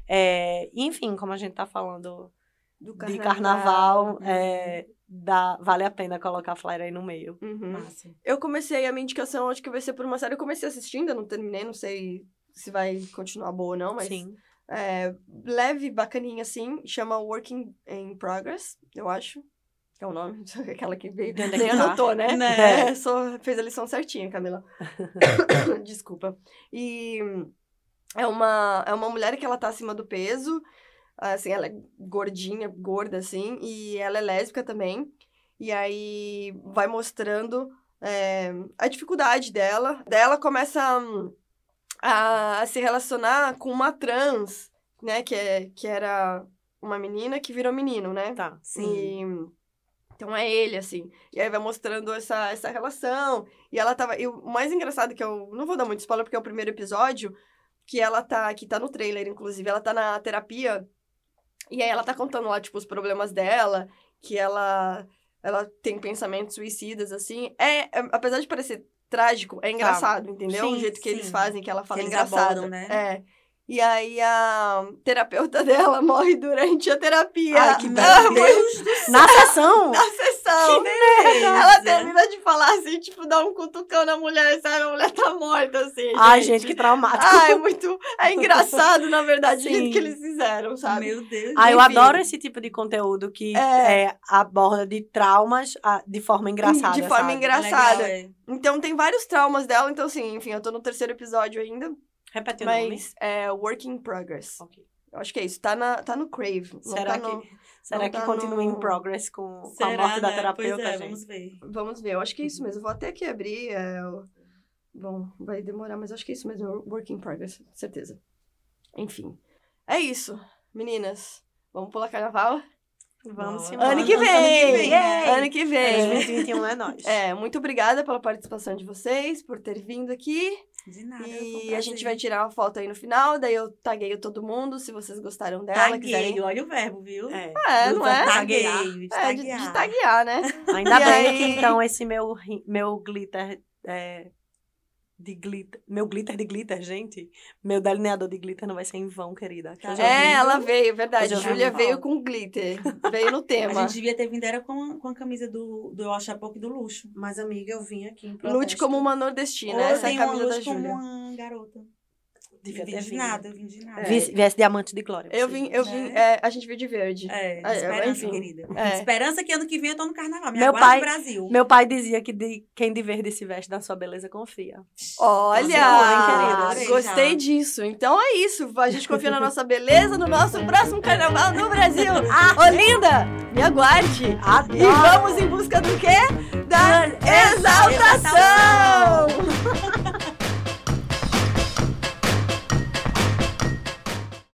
É, enfim, como a gente tá falando Do de carnaval, é, dá, vale a pena colocar flyer aí no meio. Uhum. Eu comecei a minha indicação, acho que vai ser por uma série. Eu comecei assistindo, não terminei, não sei se vai continuar boa ou não, mas Sim. é leve, bacaninha assim. Chama Working in Progress, eu acho. É o nome, [LAUGHS] aquela que veio. É Nem que tá? anotou, né? Né? É, [LAUGHS] só fez a lição certinha, Camila. [COUGHS] Desculpa. E é uma, é uma mulher que ela tá acima do peso. Assim, ela é gordinha, gorda, assim. E ela é lésbica também. E aí vai mostrando é, a dificuldade dela. Daí ela começa hum, a, a se relacionar com uma trans, né? Que, é, que era uma menina que virou menino, né? Tá. Sim. E, então é ele, assim. E aí vai mostrando essa, essa relação. E ela tava. E o mais engraçado que eu. Não vou dar muito spoiler, porque é o primeiro episódio. Que ela tá. Que tá no trailer, inclusive. Ela tá na terapia. E aí ela tá contando lá, tipo, os problemas dela. Que ela. Ela tem pensamentos suicidas, assim. É, é- apesar de parecer trágico, é engraçado, entendeu? Sim, o jeito que eles sim. fazem, que ela fala Que eles engraçado. abordam, né? É. E aí a terapeuta [LAUGHS] dela morre durante a terapia. Ai, que céu! Na sessão! na sessão. beleza! Ela termina de falar assim, tipo, dá um cutucão na mulher, sabe? A mulher tá morta, assim. Ai, gente, que traumático. Ah, é muito. É engraçado, na verdade, o que eles fizeram, sabe? Meu Deus. Ah, eu Enfim. adoro esse tipo de conteúdo que É. é, aborda de traumas de forma engraçada. De forma sabe? engraçada. Legal, é. Então tem vários traumas dela, então assim, enfim, eu tô no terceiro episódio ainda, Repete o nome. mas é Work in Progress. Ok. Eu acho que é isso. Tá, na, tá no Crave. Não Será tá no- que, será não que tá continua no- em progress com, com a Será, morte da né? terapeuta, Pois é, gente? vamos ver. Vamos ver, eu acho que é isso mesmo. Vou até aqui abrir. é, Bom, vai demorar, mas acho que é isso mesmo. Work in progress, certeza. Enfim. É isso, meninas. Vamos pular carnaval? Vamos Boa. embora. Ano que Ano vem! que vem? Ano que vem! 2021 é nós. É, muito obrigada pela participação de vocês, por ter vindo aqui. De nada. E a gente vai tirar uma foto aí no final, daí eu tagueio todo mundo, se vocês gostaram dela, quiserem. Tagueio, olha o verbo, viu? É. É, não é? Tagueio, É, de, taguear. de taguear, né? Ainda E bem aí- que então esse meu, meu glitter é, de glitter. Meu glitter de glitter, gente. Meu delineador de glitter não vai ser em vão, querida. Tá eu É, vi. ela veio, verdade. Eu Júlia veio com glitter. Veio no [LAUGHS] A tema. gente devia ter vindo era com, com a camisa do, do Oxapoque do luxo. Mas, amiga, eu vim aqui em Lute como uma nordestina. Ou Essa é a camisa da luz como Júlia. uma garota. Devia Eu vim ter de vindo. nada, eu vim de nada. É. Viesse, diamante de glória. Eu vim, eu vim, Né? é, a gente veio de verde. É, É, esperança, enfim. querida. É. Esperança que ano que vem eu tô no carnaval. Me Meu pai- Brasil. Meu pai dizia que de, quem de verde se veste na sua beleza confia. Olha! Nossa? Gostei disso. Então é isso. A gente confia na nossa beleza no nosso próximo carnaval no Brasil. Olinda, me aguarde. Adoro! E vamos em busca do quê? Da exaltação!